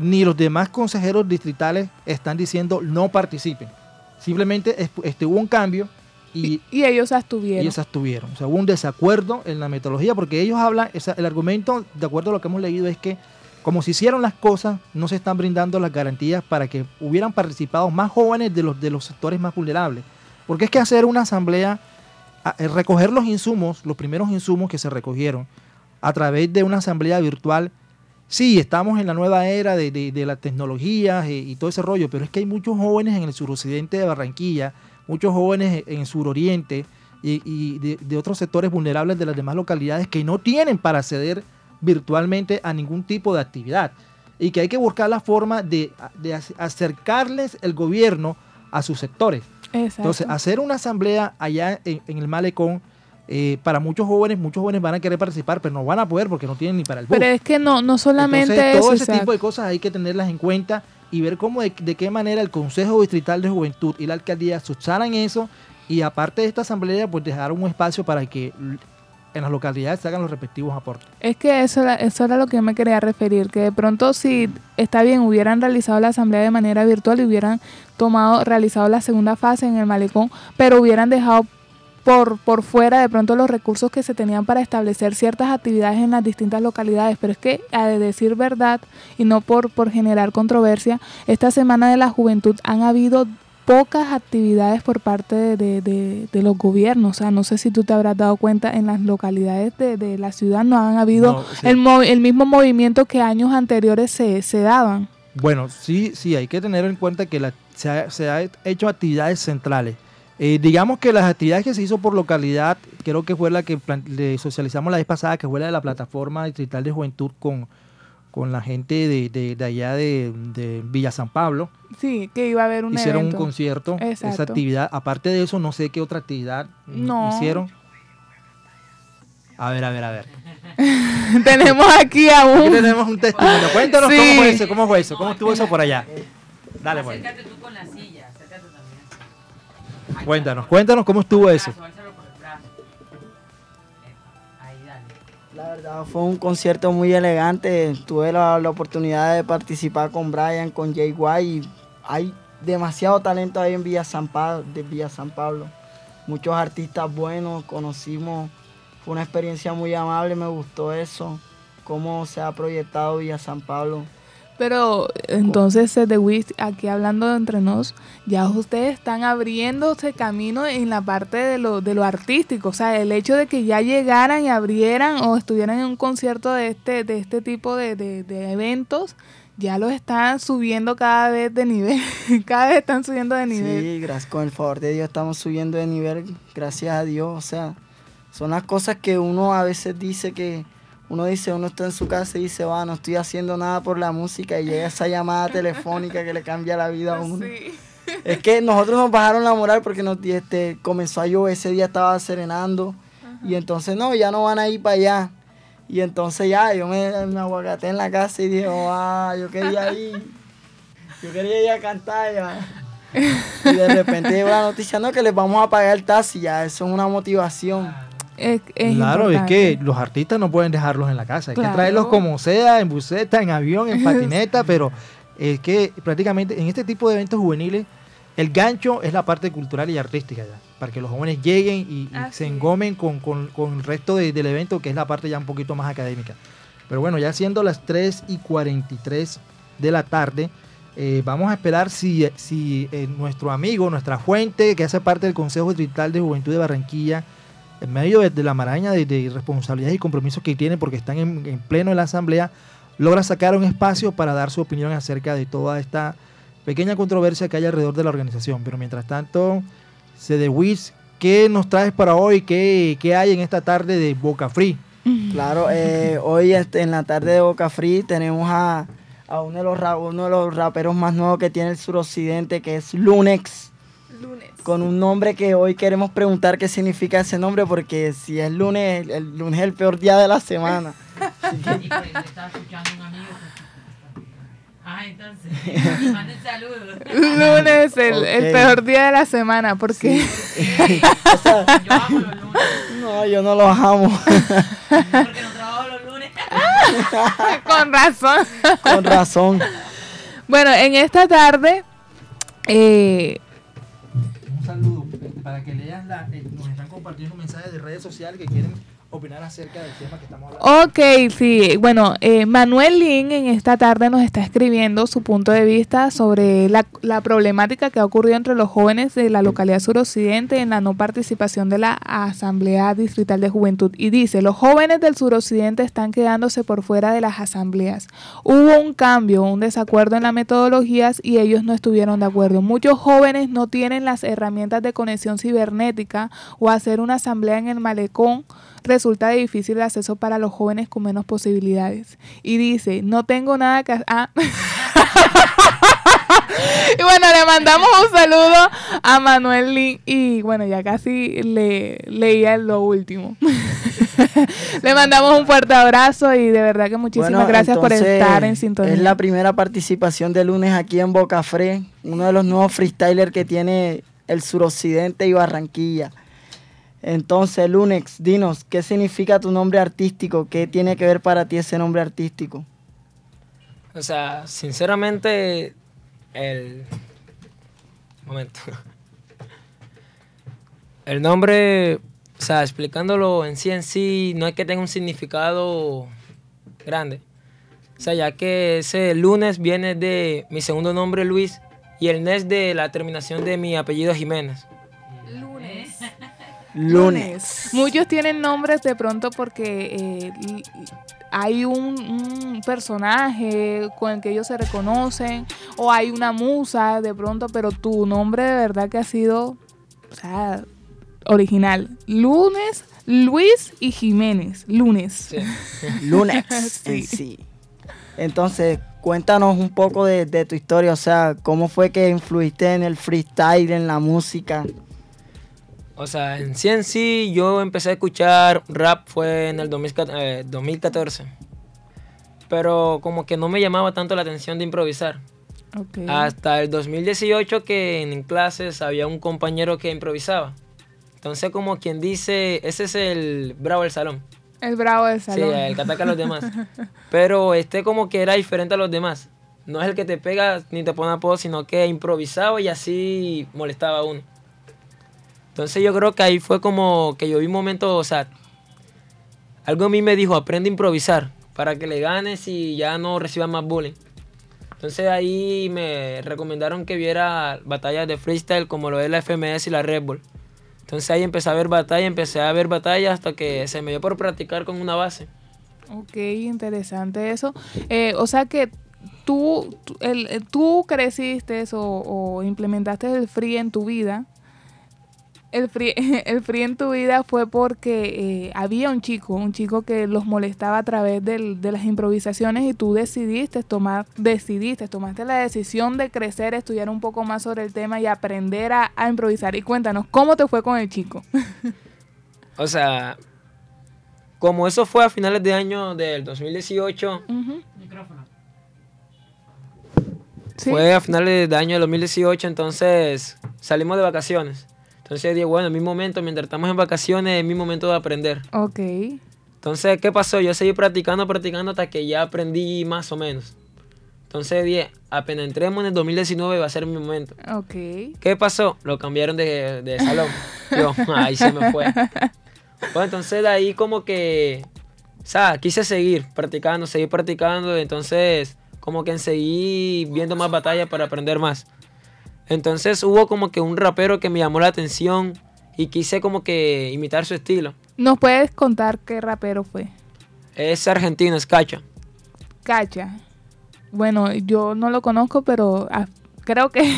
ni los demás consejeros distritales están diciendo no participen. Simplemente este, hubo un cambio y, y, ellos abstuvieron. Ellos abstuvieron. O sea, hubo un desacuerdo en la metodología porque ellos hablan, el argumento, de acuerdo a lo que hemos leído, es que como se hicieron las cosas, no se están brindando las garantías para que hubieran participado más jóvenes de los, de los sectores más vulnerables. Porque es que hacer una asamblea, eh, recoger los insumos, los primeros insumos que se recogieron a través de una asamblea virtual, sí, estamos en la nueva era de, de, las tecnologías y, todo ese rollo, pero es que hay muchos jóvenes en el suroccidente de Barranquilla, muchos jóvenes en el suroriente y, y de, de, otros sectores vulnerables de las demás localidades que no tienen para acceder virtualmente a ningún tipo de actividad y que hay que buscar la forma de, de acercarles el gobierno a sus sectores. Entonces, hacer una asamblea allá en el malecón eh, para muchos jóvenes, muchos jóvenes van a querer participar, pero no van a poder porque no tienen ni para el bus. Pero es que no, no solamente Entonces, todo ese tipo de cosas hay que tenerlas en cuenta y ver cómo de, qué manera el Consejo Distrital de Juventud y la alcaldía subsanan eso y aparte de esta asamblea, pues dejar un espacio para que en las localidades se hagan los respectivos aportes. Es que eso era, eso era lo que yo me quería referir, que de pronto si está bien, hubieran realizado la asamblea de manera virtual y hubieran tomado, realizado la segunda fase en el malecón, pero hubieran dejado por, por fuera de pronto los recursos que se tenían para establecer ciertas actividades en las distintas localidades. Pero es que, a decir verdad, y no por, por generar controversia, esta Semana de la Juventud han habido pocas actividades por parte de, de, los gobiernos. O sea, no sé si tú te habrás dado cuenta, en las localidades de, la ciudad no han habido el, el mismo movimiento que años anteriores se, se daban. Bueno, sí, sí, hay que tener en cuenta que la, se, ha, se ha hecho actividades centrales eh, digamos que las actividades que se hizo por localidad, creo que fue la que le socializamos la vez pasada, que fue la de la plataforma distrital de juventud con, con la gente de, de, allá de, Villa San Pablo. Sí, que iba a haber un Hicieron un concierto, esa actividad. Aparte de eso, no sé qué otra actividad hicieron. A ver, a ver, a ver. tenemos aquí a un... tenemos un testimonio. Cuéntanos cómo fue eso, cómo fue eso, cómo estuvo eso por allá. Dale, pues. Acércate tú con la silla. Cuéntanos, cuéntanos cómo estuvo eso. La verdad fue un concierto muy elegante. Tuve la, oportunidad de participar con Brian, con Jay White. hay demasiado talento ahí en Villa San Pablo, de Villa San Pablo. Muchos artistas buenos, conocimos fue una experiencia muy amable, me gustó eso, cómo se ha proyectado Villa San Pablo. Pero entonces, eh, The Wiz, aquí hablando entre nos, ya ustedes están abriéndose camino en la parte de lo, de lo artístico. O sea, el hecho de que ya llegaran y abrieran o estuvieran en un concierto de este, de este tipo de, de, eventos, ya los están subiendo cada vez de nivel. cada vez están subiendo de nivel. Sí, gracias, con el favor de Dios estamos subiendo de nivel, gracias a Dios. O sea, son las cosas que uno a veces dice que uno dice, uno está en su casa y dice, va, no estoy haciendo nada por la música y llega esa llamada telefónica que le cambia la vida a uno. Es que nosotros nos bajaron la moral porque nos, este, comenzó a llover, ese día estaba serenando y entonces no, ya no van a ir para allá. Y entonces ya, yo me, me aguacaté en la casa y dije, ah, yo quería ir, yo quería ir a cantar ya. Y de repente llegó la noticia, no, que les vamos a pagar el taxi, ya, eso es una motivación claro, es que los artistas no pueden dejarlos en la casa, hay que traerlos como sea, en buseta, en avión, en patineta, pero es que prácticamente en este tipo de eventos juveniles el gancho es la parte cultural y artística ya, para que los jóvenes lleguen y, se engomen con, el resto del evento, que es la parte ya un poquito más académica. Pero bueno, ya siendo las 3 y 43 de la tarde, eh, vamos a esperar si, si eh, nuestro amigo, nuestra fuente, que hace parte del Consejo Distrital de Juventud de Barranquilla, en medio de, la maraña de, de, responsabilidades y compromisos que tiene porque están en, pleno en la asamblea, logra sacar un espacio para dar su opinión acerca de toda esta pequeña controversia que hay alrededor de la organización. Pero mientras tanto, Wiz, ¿qué nos traes para hoy? ¿Qué, qué hay en esta tarde de Boca Free? Claro, eh, hoy en la tarde de Boca Free tenemos a, uno, de los, uno de los raperos más nuevos que tiene el suroccidente, que es Lunex con un nombre que hoy queremos preguntar qué significa ese nombre, porque si es lunes, el lunes es el peor día de la semana. Ah, entonces, saludos. Lunes, el, el, peor día de la semana, porque yo amo los lunes. No, yo no los amo. porque no trabajo los lunes. Con razón. Con razón. Bueno, en esta tarde eh, para que leas la, eh, nos están compartiendo mensajes de redes sociales que quieren opinar acerca del tema que estamos hablando. Ok, sí. Bueno, eh, Manuel Lin en esta tarde nos está escribiendo su punto de vista sobre la, la, problemática que ha ocurrido entre los jóvenes de la localidad suroccidente en la no participación de la Asamblea Distrital de Juventud. Y dice, los jóvenes del suroccidente están quedándose por fuera de las asambleas. Hubo un cambio, un desacuerdo en las metodologías y ellos no estuvieron de acuerdo. Muchos jóvenes no tienen las herramientas de conexión cibernética o hacer una asamblea en el malecón resulta de difícil acceso para los jóvenes con menos posibilidades. Y dice, no tengo nada que... Ah. y bueno, le mandamos un saludo a Manuel Lee y bueno, ya casi le leía lo último. le mandamos un fuerte abrazo y de verdad que muchísimas gracias por estar en sintonía. Es la primera participación de lunes aquí en Boca Fre, uno de los nuevos freestylers que tiene el suroccidente y Barranquilla. Entonces, Lunex, dinos, ¿qué significa tu nombre artístico? ¿Qué tiene que ver para ti ese nombre artístico? O sea, sinceramente, el... Momento. El nombre, o sea, explicándolo en sí en sí, no es que tenga un significado grande. O sea, ya que ese lunes viene de mi segundo nombre, Luis, y el NES de la terminación de mi apellido Jiménez lunes. Muchos tienen nombres de pronto porque eh, hay un, personaje con el que ellos se reconocen o hay una musa de pronto, pero tu nombre de verdad que ha sido o sea, original. Lunes, Luis y Jiménez. Lunes. lunes. sí. sí. Entonces, cuéntanos un poco de, de tu historia, o sea, cómo fue que influiste en el freestyle, en la música. O sea, en sí en sí yo empecé a escuchar rap fue en el 2014. Eh, Pero como que no me llamaba tanto la atención de improvisar. Hasta el 2018 que en clases había un compañero que improvisaba. Entonces como quien dice, ese es el bravo del salón. El bravo del salón. Sí, el que ataca a los demás. Pero este como que era diferente a los demás. No es el que te pega ni te pone apodo, sino que improvisaba y así molestaba a uno. Entonces yo creo que ahí fue como que yo vi un momento, o sea, algo a mí me dijo, aprende a improvisar para que le ganes y ya no recibas más bullying. Entonces ahí me recomendaron que viera batallas de freestyle como lo es la FMS y la Red Bull. Entonces ahí empecé a ver batallas, empecé a ver batallas hasta que se me dio por practicar con una base. Ok, interesante eso. Eh, o sea que tú, el, tú creciste o, o implementaste el free en tu vida el free, el free en tu vida fue porque eh, había un chico, un chico que los molestaba a través del, de las improvisaciones y tú decidiste tomar, decidiste, tomaste la decisión de crecer, estudiar un poco más sobre el tema y aprender a, a improvisar. Y cuéntanos, ¿cómo te fue con el chico? o sea, como eso fue a finales de año del 2018, uh -huh. ¿Sí? fue a finales de año del 2018, entonces salimos de vacaciones. Entonces dije, bueno, en mi momento, mientras estamos en vacaciones, es mi momento de aprender. Ok. Entonces, ¿qué pasó? Yo seguí practicando, practicando hasta que ya aprendí más o menos. Entonces dije, apenas entremos en el 2019 va a ser mi momento. Ok. ¿Qué pasó? Lo cambiaron de, de salón. Yo, ahí se me fue. Bueno, entonces de ahí como que, o sea, quise seguir practicando, seguir practicando. Entonces, como que seguí viendo más batallas para aprender más. Entonces hubo como que un rapero que me llamó la atención y quise como que imitar su estilo. ¿Nos puedes contar qué rapero fue? Es argentino, es Cacha. Cacha. Bueno, yo no lo conozco, pero ah, creo que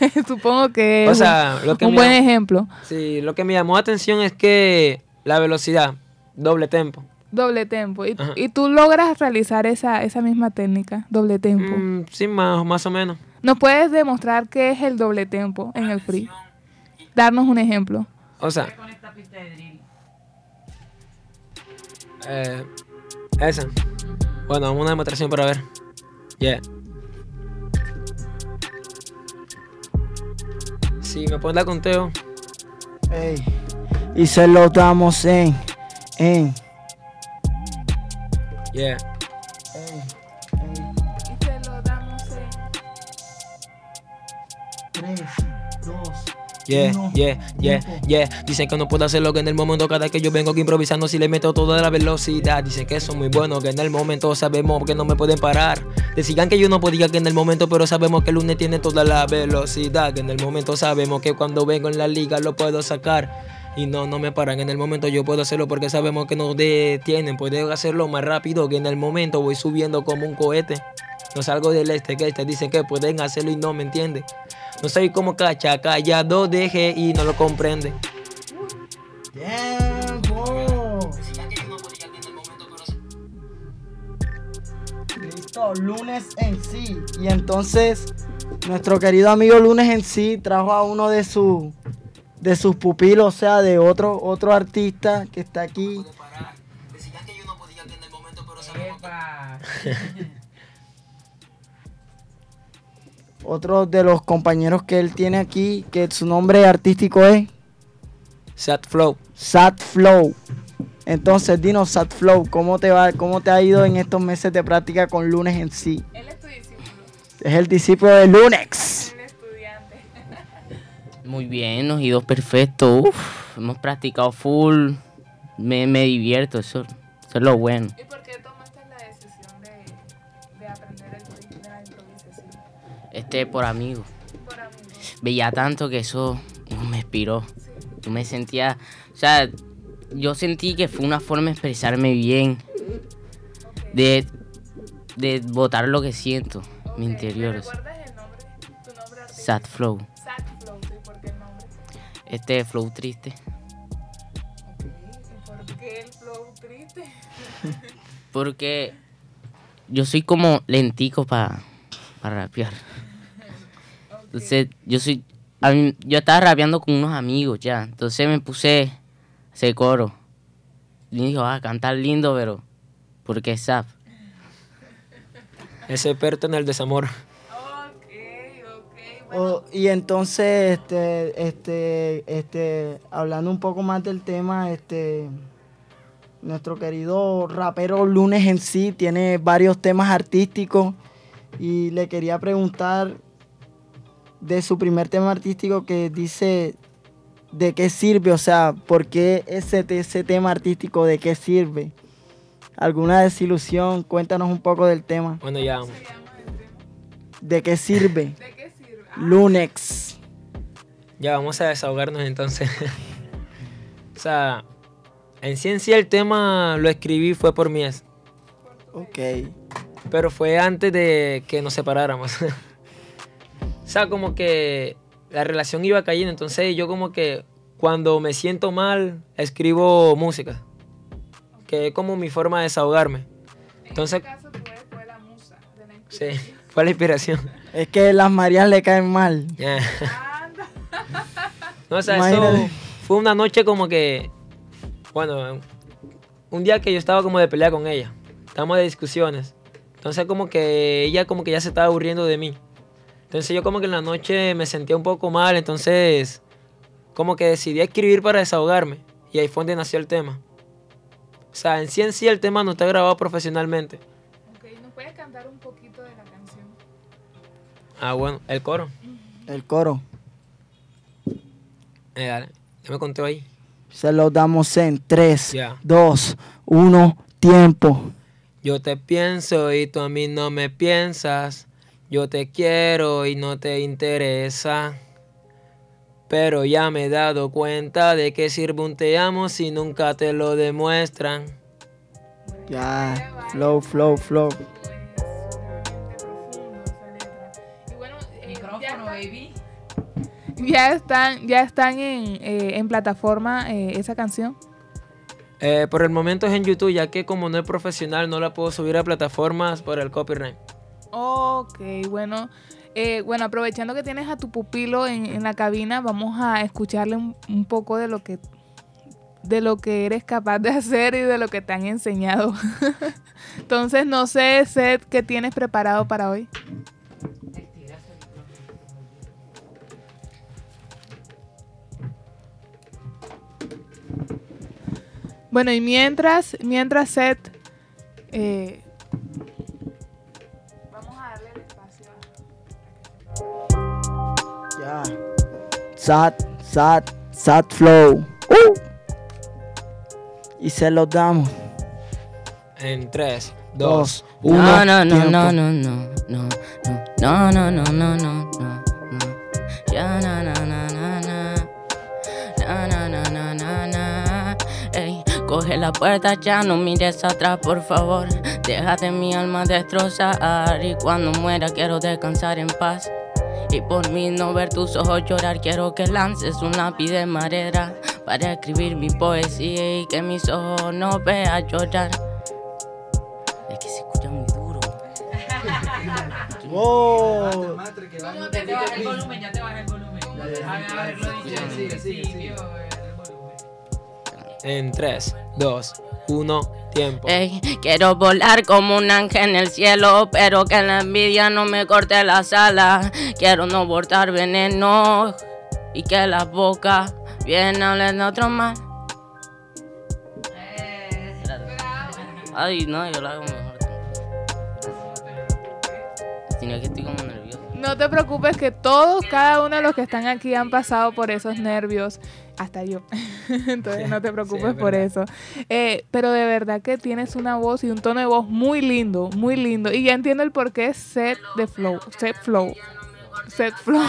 supongo que es o sea, un, un buen llamó, ejemplo. Sí, lo que me llamó la atención es que la velocidad, doble tempo. Doble tempo. ¿Y, y tú logras realizar esa, esa misma técnica, doble tempo? Mm, sí, más, más o menos. ¿Nos puedes demostrar qué es el doble tempo en el free? Darnos un ejemplo. O sea. Eh, esa. Bueno, una demostración para ver. Yeah. Si me pones la conteo. Ey. Y se lo damos en. En. Yeah. Yeah, yeah, yeah, yeah. Dicen que no puedo hacerlo que en el momento cada que yo vengo aquí improvisando si le meto toda la velocidad. Dicen que es muy bueno, que en el momento sabemos que no me pueden parar. Decían que yo no podía que en el momento, pero sabemos que el lunes tiene toda la velocidad. Que en el momento sabemos que cuando vengo en la liga lo puedo sacar. Y no, no me paran. En el momento yo puedo hacerlo porque sabemos que nos detienen. Puedo hacerlo más rápido que en el momento voy subiendo como un cohete. No salgo del este, que este dicen que pueden hacerlo y no me entienden. No soy como cacha, callado deje y no lo comprende. ¡Tiempo! Listo, lunes en sí. Y entonces, nuestro querido amigo Lunes en sí trajo a uno de sus de sus pupilos, o sea, de otro, otro artista que está aquí. Otro de los compañeros que él tiene aquí, que su nombre artístico es Sat Flow. Sat Flow. Entonces, dinos Sat Flow, ¿cómo te va, cómo te ha ido en estos meses de práctica con Lunes en sí? Él es tu discípulo. Es el discípulo de Lunex. El estudiante. Muy bien, nos ha ido perfecto. Uf, hemos practicado full. Me, me divierto, eso, eso es lo bueno. ¿Y por Este, por amigos. Por amigos. Veía tanto que eso me inspiró. Yo me sentía, o sea, yo sentí que fue una forma de expresarme bien, de, de botar lo que siento, mi interior. ¿Me recuerdas el nombre? ¿Tu nombre? Sad Flow. Sad Flow, ¿y por qué el nombre? Este flow triste. ¿y por qué el flow triste? Porque yo soy como lentico para rapear. Entonces, yo soy. A mí, yo estaba rapeando con unos amigos ya. Entonces me puse ese coro. Y dijo, ah, cantar lindo, pero. Porque es sap. Ese experto en el desamor. Ok, ok. Bueno, Oh, y entonces, este, este, este, hablando un poco más del tema, este, nuestro querido rapero Lunes en sí tiene varios temas artísticos y le quería preguntar de su primer tema artístico que dice de qué sirve, o sea, por qué ese, ese tema artístico, de qué sirve. ¿Alguna desilusión? Cuéntanos un poco del tema. Bueno, ya. ¿De qué sirve? Lunex. Ya, vamos a desahogarnos entonces. o sea, en sí en sí el tema lo escribí fue por mi ex. Ok. Pero fue antes de que nos separáramos. o sea, como que la relación iba cayendo. Entonces yo como que cuando me siento mal, escribo música. Que es como mi forma de desahogarme. Entonces... Sí, fue la inspiración. Es que las Marías le caen mal. no, o sea, eso fue una noche como que... Bueno, un día que yo estaba como de pelea con ella. Estábamos de discusiones. Entonces como que ella como que ya se estaba aburriendo de mí. Entonces yo como que en la noche me sentía un poco mal, entonces como que decidí escribir para desahogarme. Y ahí fue donde nació el tema. O sea, en sí en sí el tema no está grabado profesionalmente. Ok, ¿nos puedes cantar un poquito de la canción? Ah, bueno, el coro. El coro. Eh, dale, ya me conté ahí. Se lo damos en 3, 2, 1, tiempo. Yo te pienso y tú a mí no me piensas. Yo te quiero y no te interesa. Pero ya me he dado cuenta de que sirve un te amo si nunca te lo demuestran. Ya, flow, flow, flow. Micrófono, baby. Ya están, ya están en, eh, en plataforma eh, esa canción. Eh, por el momento es en YouTube, ya que como no es profesional no la puedo subir a plataformas por el copyright. Ok, bueno. Eh, bueno, aprovechando que tienes a tu pupilo en, la cabina, vamos a escucharle un, poco de lo que de lo que eres capaz de hacer y de lo que te han enseñado. Entonces, no sé, Seth, ¿qué tienes preparado para hoy? Bueno, y mientras, mientras Seth eh, Sad, sad, sad flow. Uh. Y se los damos. En 3, 2, 1. No, no, no, no, no, no, no, no, no, no, no, no, no, no. Ya, na, na, na, na, na. Na, na, na, na, na, na. Ey, coge la puerta ya, no mires atrás, por favor. Déjate mi alma destrozar. Y cuando muera, quiero descansar en paz. Y por mí no ver tus ojos llorar, quiero que lances un lápiz de madera para escribir mi poesía y que mis ojos no vean llorar. Es que se escucha muy duro. ¿Cómo te, te baja el volumen? Ya te baja el volumen. En 3, 2, 1 tiempo. quiero volar como un ángel en el cielo, pero que la envidia no me corte las alas. Quiero no bordar veneno y que la boca bien hablen de otro mal. Ay, no, yo lo hago mejor. Sino que estoy como nervioso. No te preocupes que todos, cada uno de los que están aquí han pasado por esos nervios hasta yo. Entonces no te preocupes por eso. Eh, pero de verdad que tienes una voz y un tono de voz muy lindo, muy lindo. Y ya entiendo el por qué set de flow, set flow. Set flow.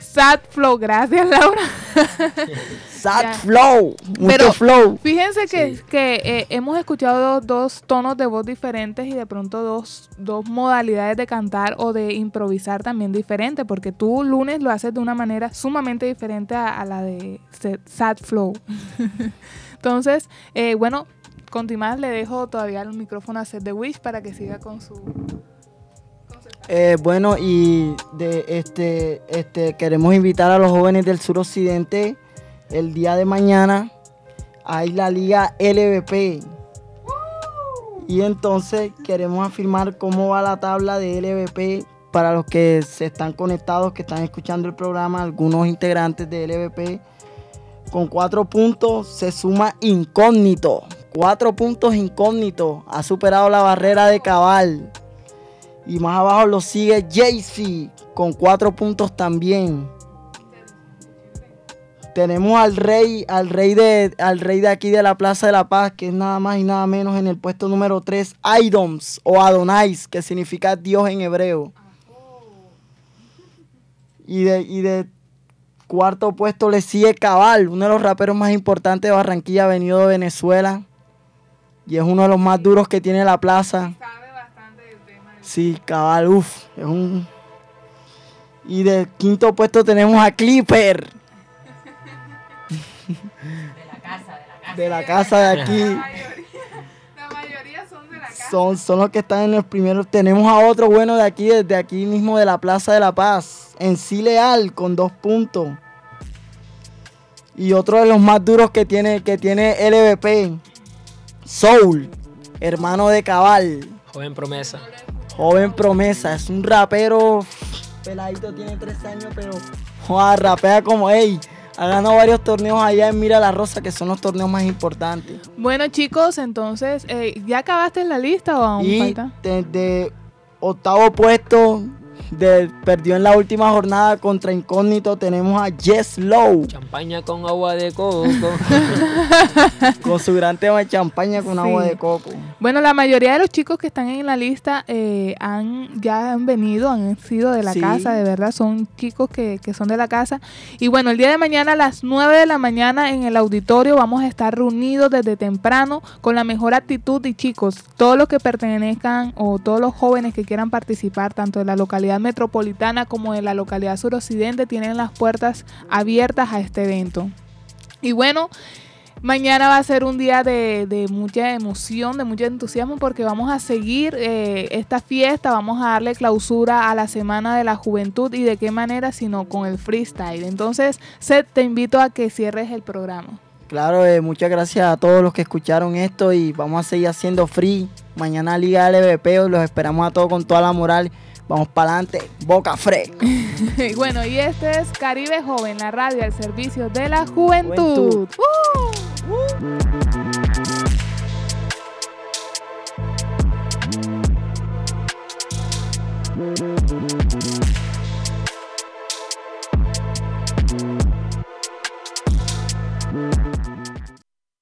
Sad flow. Gracias, Laura. Sad flow. Mucho flow. Fíjense que, que eh, hemos escuchado dos, tonos de voz diferentes y de pronto dos, dos modalidades de cantar o de improvisar también diferentes, porque tú lunes lo haces de una manera sumamente diferente a, la de Sad Flow. Entonces, eh, bueno, continuar, le dejo todavía el micrófono a Seth The Wish para que siga con su eh, bueno, y de este, este, queremos invitar a los jóvenes del suroccidente el día de mañana. Hay la liga LVP. Y entonces queremos afirmar cómo va la tabla de LVP para los que se están conectados, que están escuchando el programa, algunos integrantes de LVP. Con cuatro puntos se suma incógnito. Cuatro puntos incógnito. Ha superado la barrera de cabal. Y más abajo lo sigue Jaycee con cuatro puntos también. tenemos al rey, al rey de, al rey de aquí de la Plaza de la Paz, que es nada más y nada menos en el puesto número 3, Idoms o Adonais, que significa Dios en hebreo. Y de, y de cuarto puesto le sigue Cabal, uno de los raperos más importantes de Barranquilla, venido de Venezuela. Y es uno de los más duros que tiene la plaza. Sí, Cabal, uff, es un... Y de quinto puesto tenemos a Clipper. De la casa de aquí. La mayoría son de la casa. Son, son los que están en el primero. Tenemos a otro bueno de aquí, desde aquí mismo de la Plaza de la Paz. En sí Leal, con dos puntos. Y otro de los más duros que tiene, que tiene LVP. Soul, hermano de Cabal. Joven promesa. Joven promesa, es un rapero. Peladito tiene tres años, pero joder, rapea como, ey, ha ganado varios torneos allá en Mira la Rosa, que son los torneos más importantes. Bueno, chicos, entonces, eh, ¿ya acabaste la lista o aún Y falta? desde octavo puesto, de- perdió en la última jornada contra Incógnito, tenemos a Jess Low. Champaña con agua de coco. con su gran tema de champaña con agua de coco. Bueno, la mayoría de los chicos que están en la lista eh, han ya han venido, han sido de la Sí. casa, de verdad, son chicos que, que son de la casa. Y bueno, el día de mañana a las 9 de la mañana en el auditorio vamos a estar reunidos desde temprano con la mejor actitud y chicos, todos los que pertenezcan o todos los jóvenes que quieran participar, tanto de la localidad metropolitana como de la localidad suroccidente, tienen las puertas abiertas a este evento. Y bueno, Mañana va a ser un día de, de mucha emoción, de mucho entusiasmo, porque vamos a seguir eh, esta fiesta, vamos a darle clausura a la Semana de la Juventud y de qué manera, sino con el freestyle. Entonces, Seth, te invito a que cierres el programa. Claro, eh, muchas gracias a todos los que escucharon esto y vamos a seguir haciendo free. Mañana Liga LVP, los esperamos a todos con toda la moral. Vamos para adelante, boca fresca. Bueno, y este es Caribe Joven, la radio al servicio de la juventud. ¡Uh!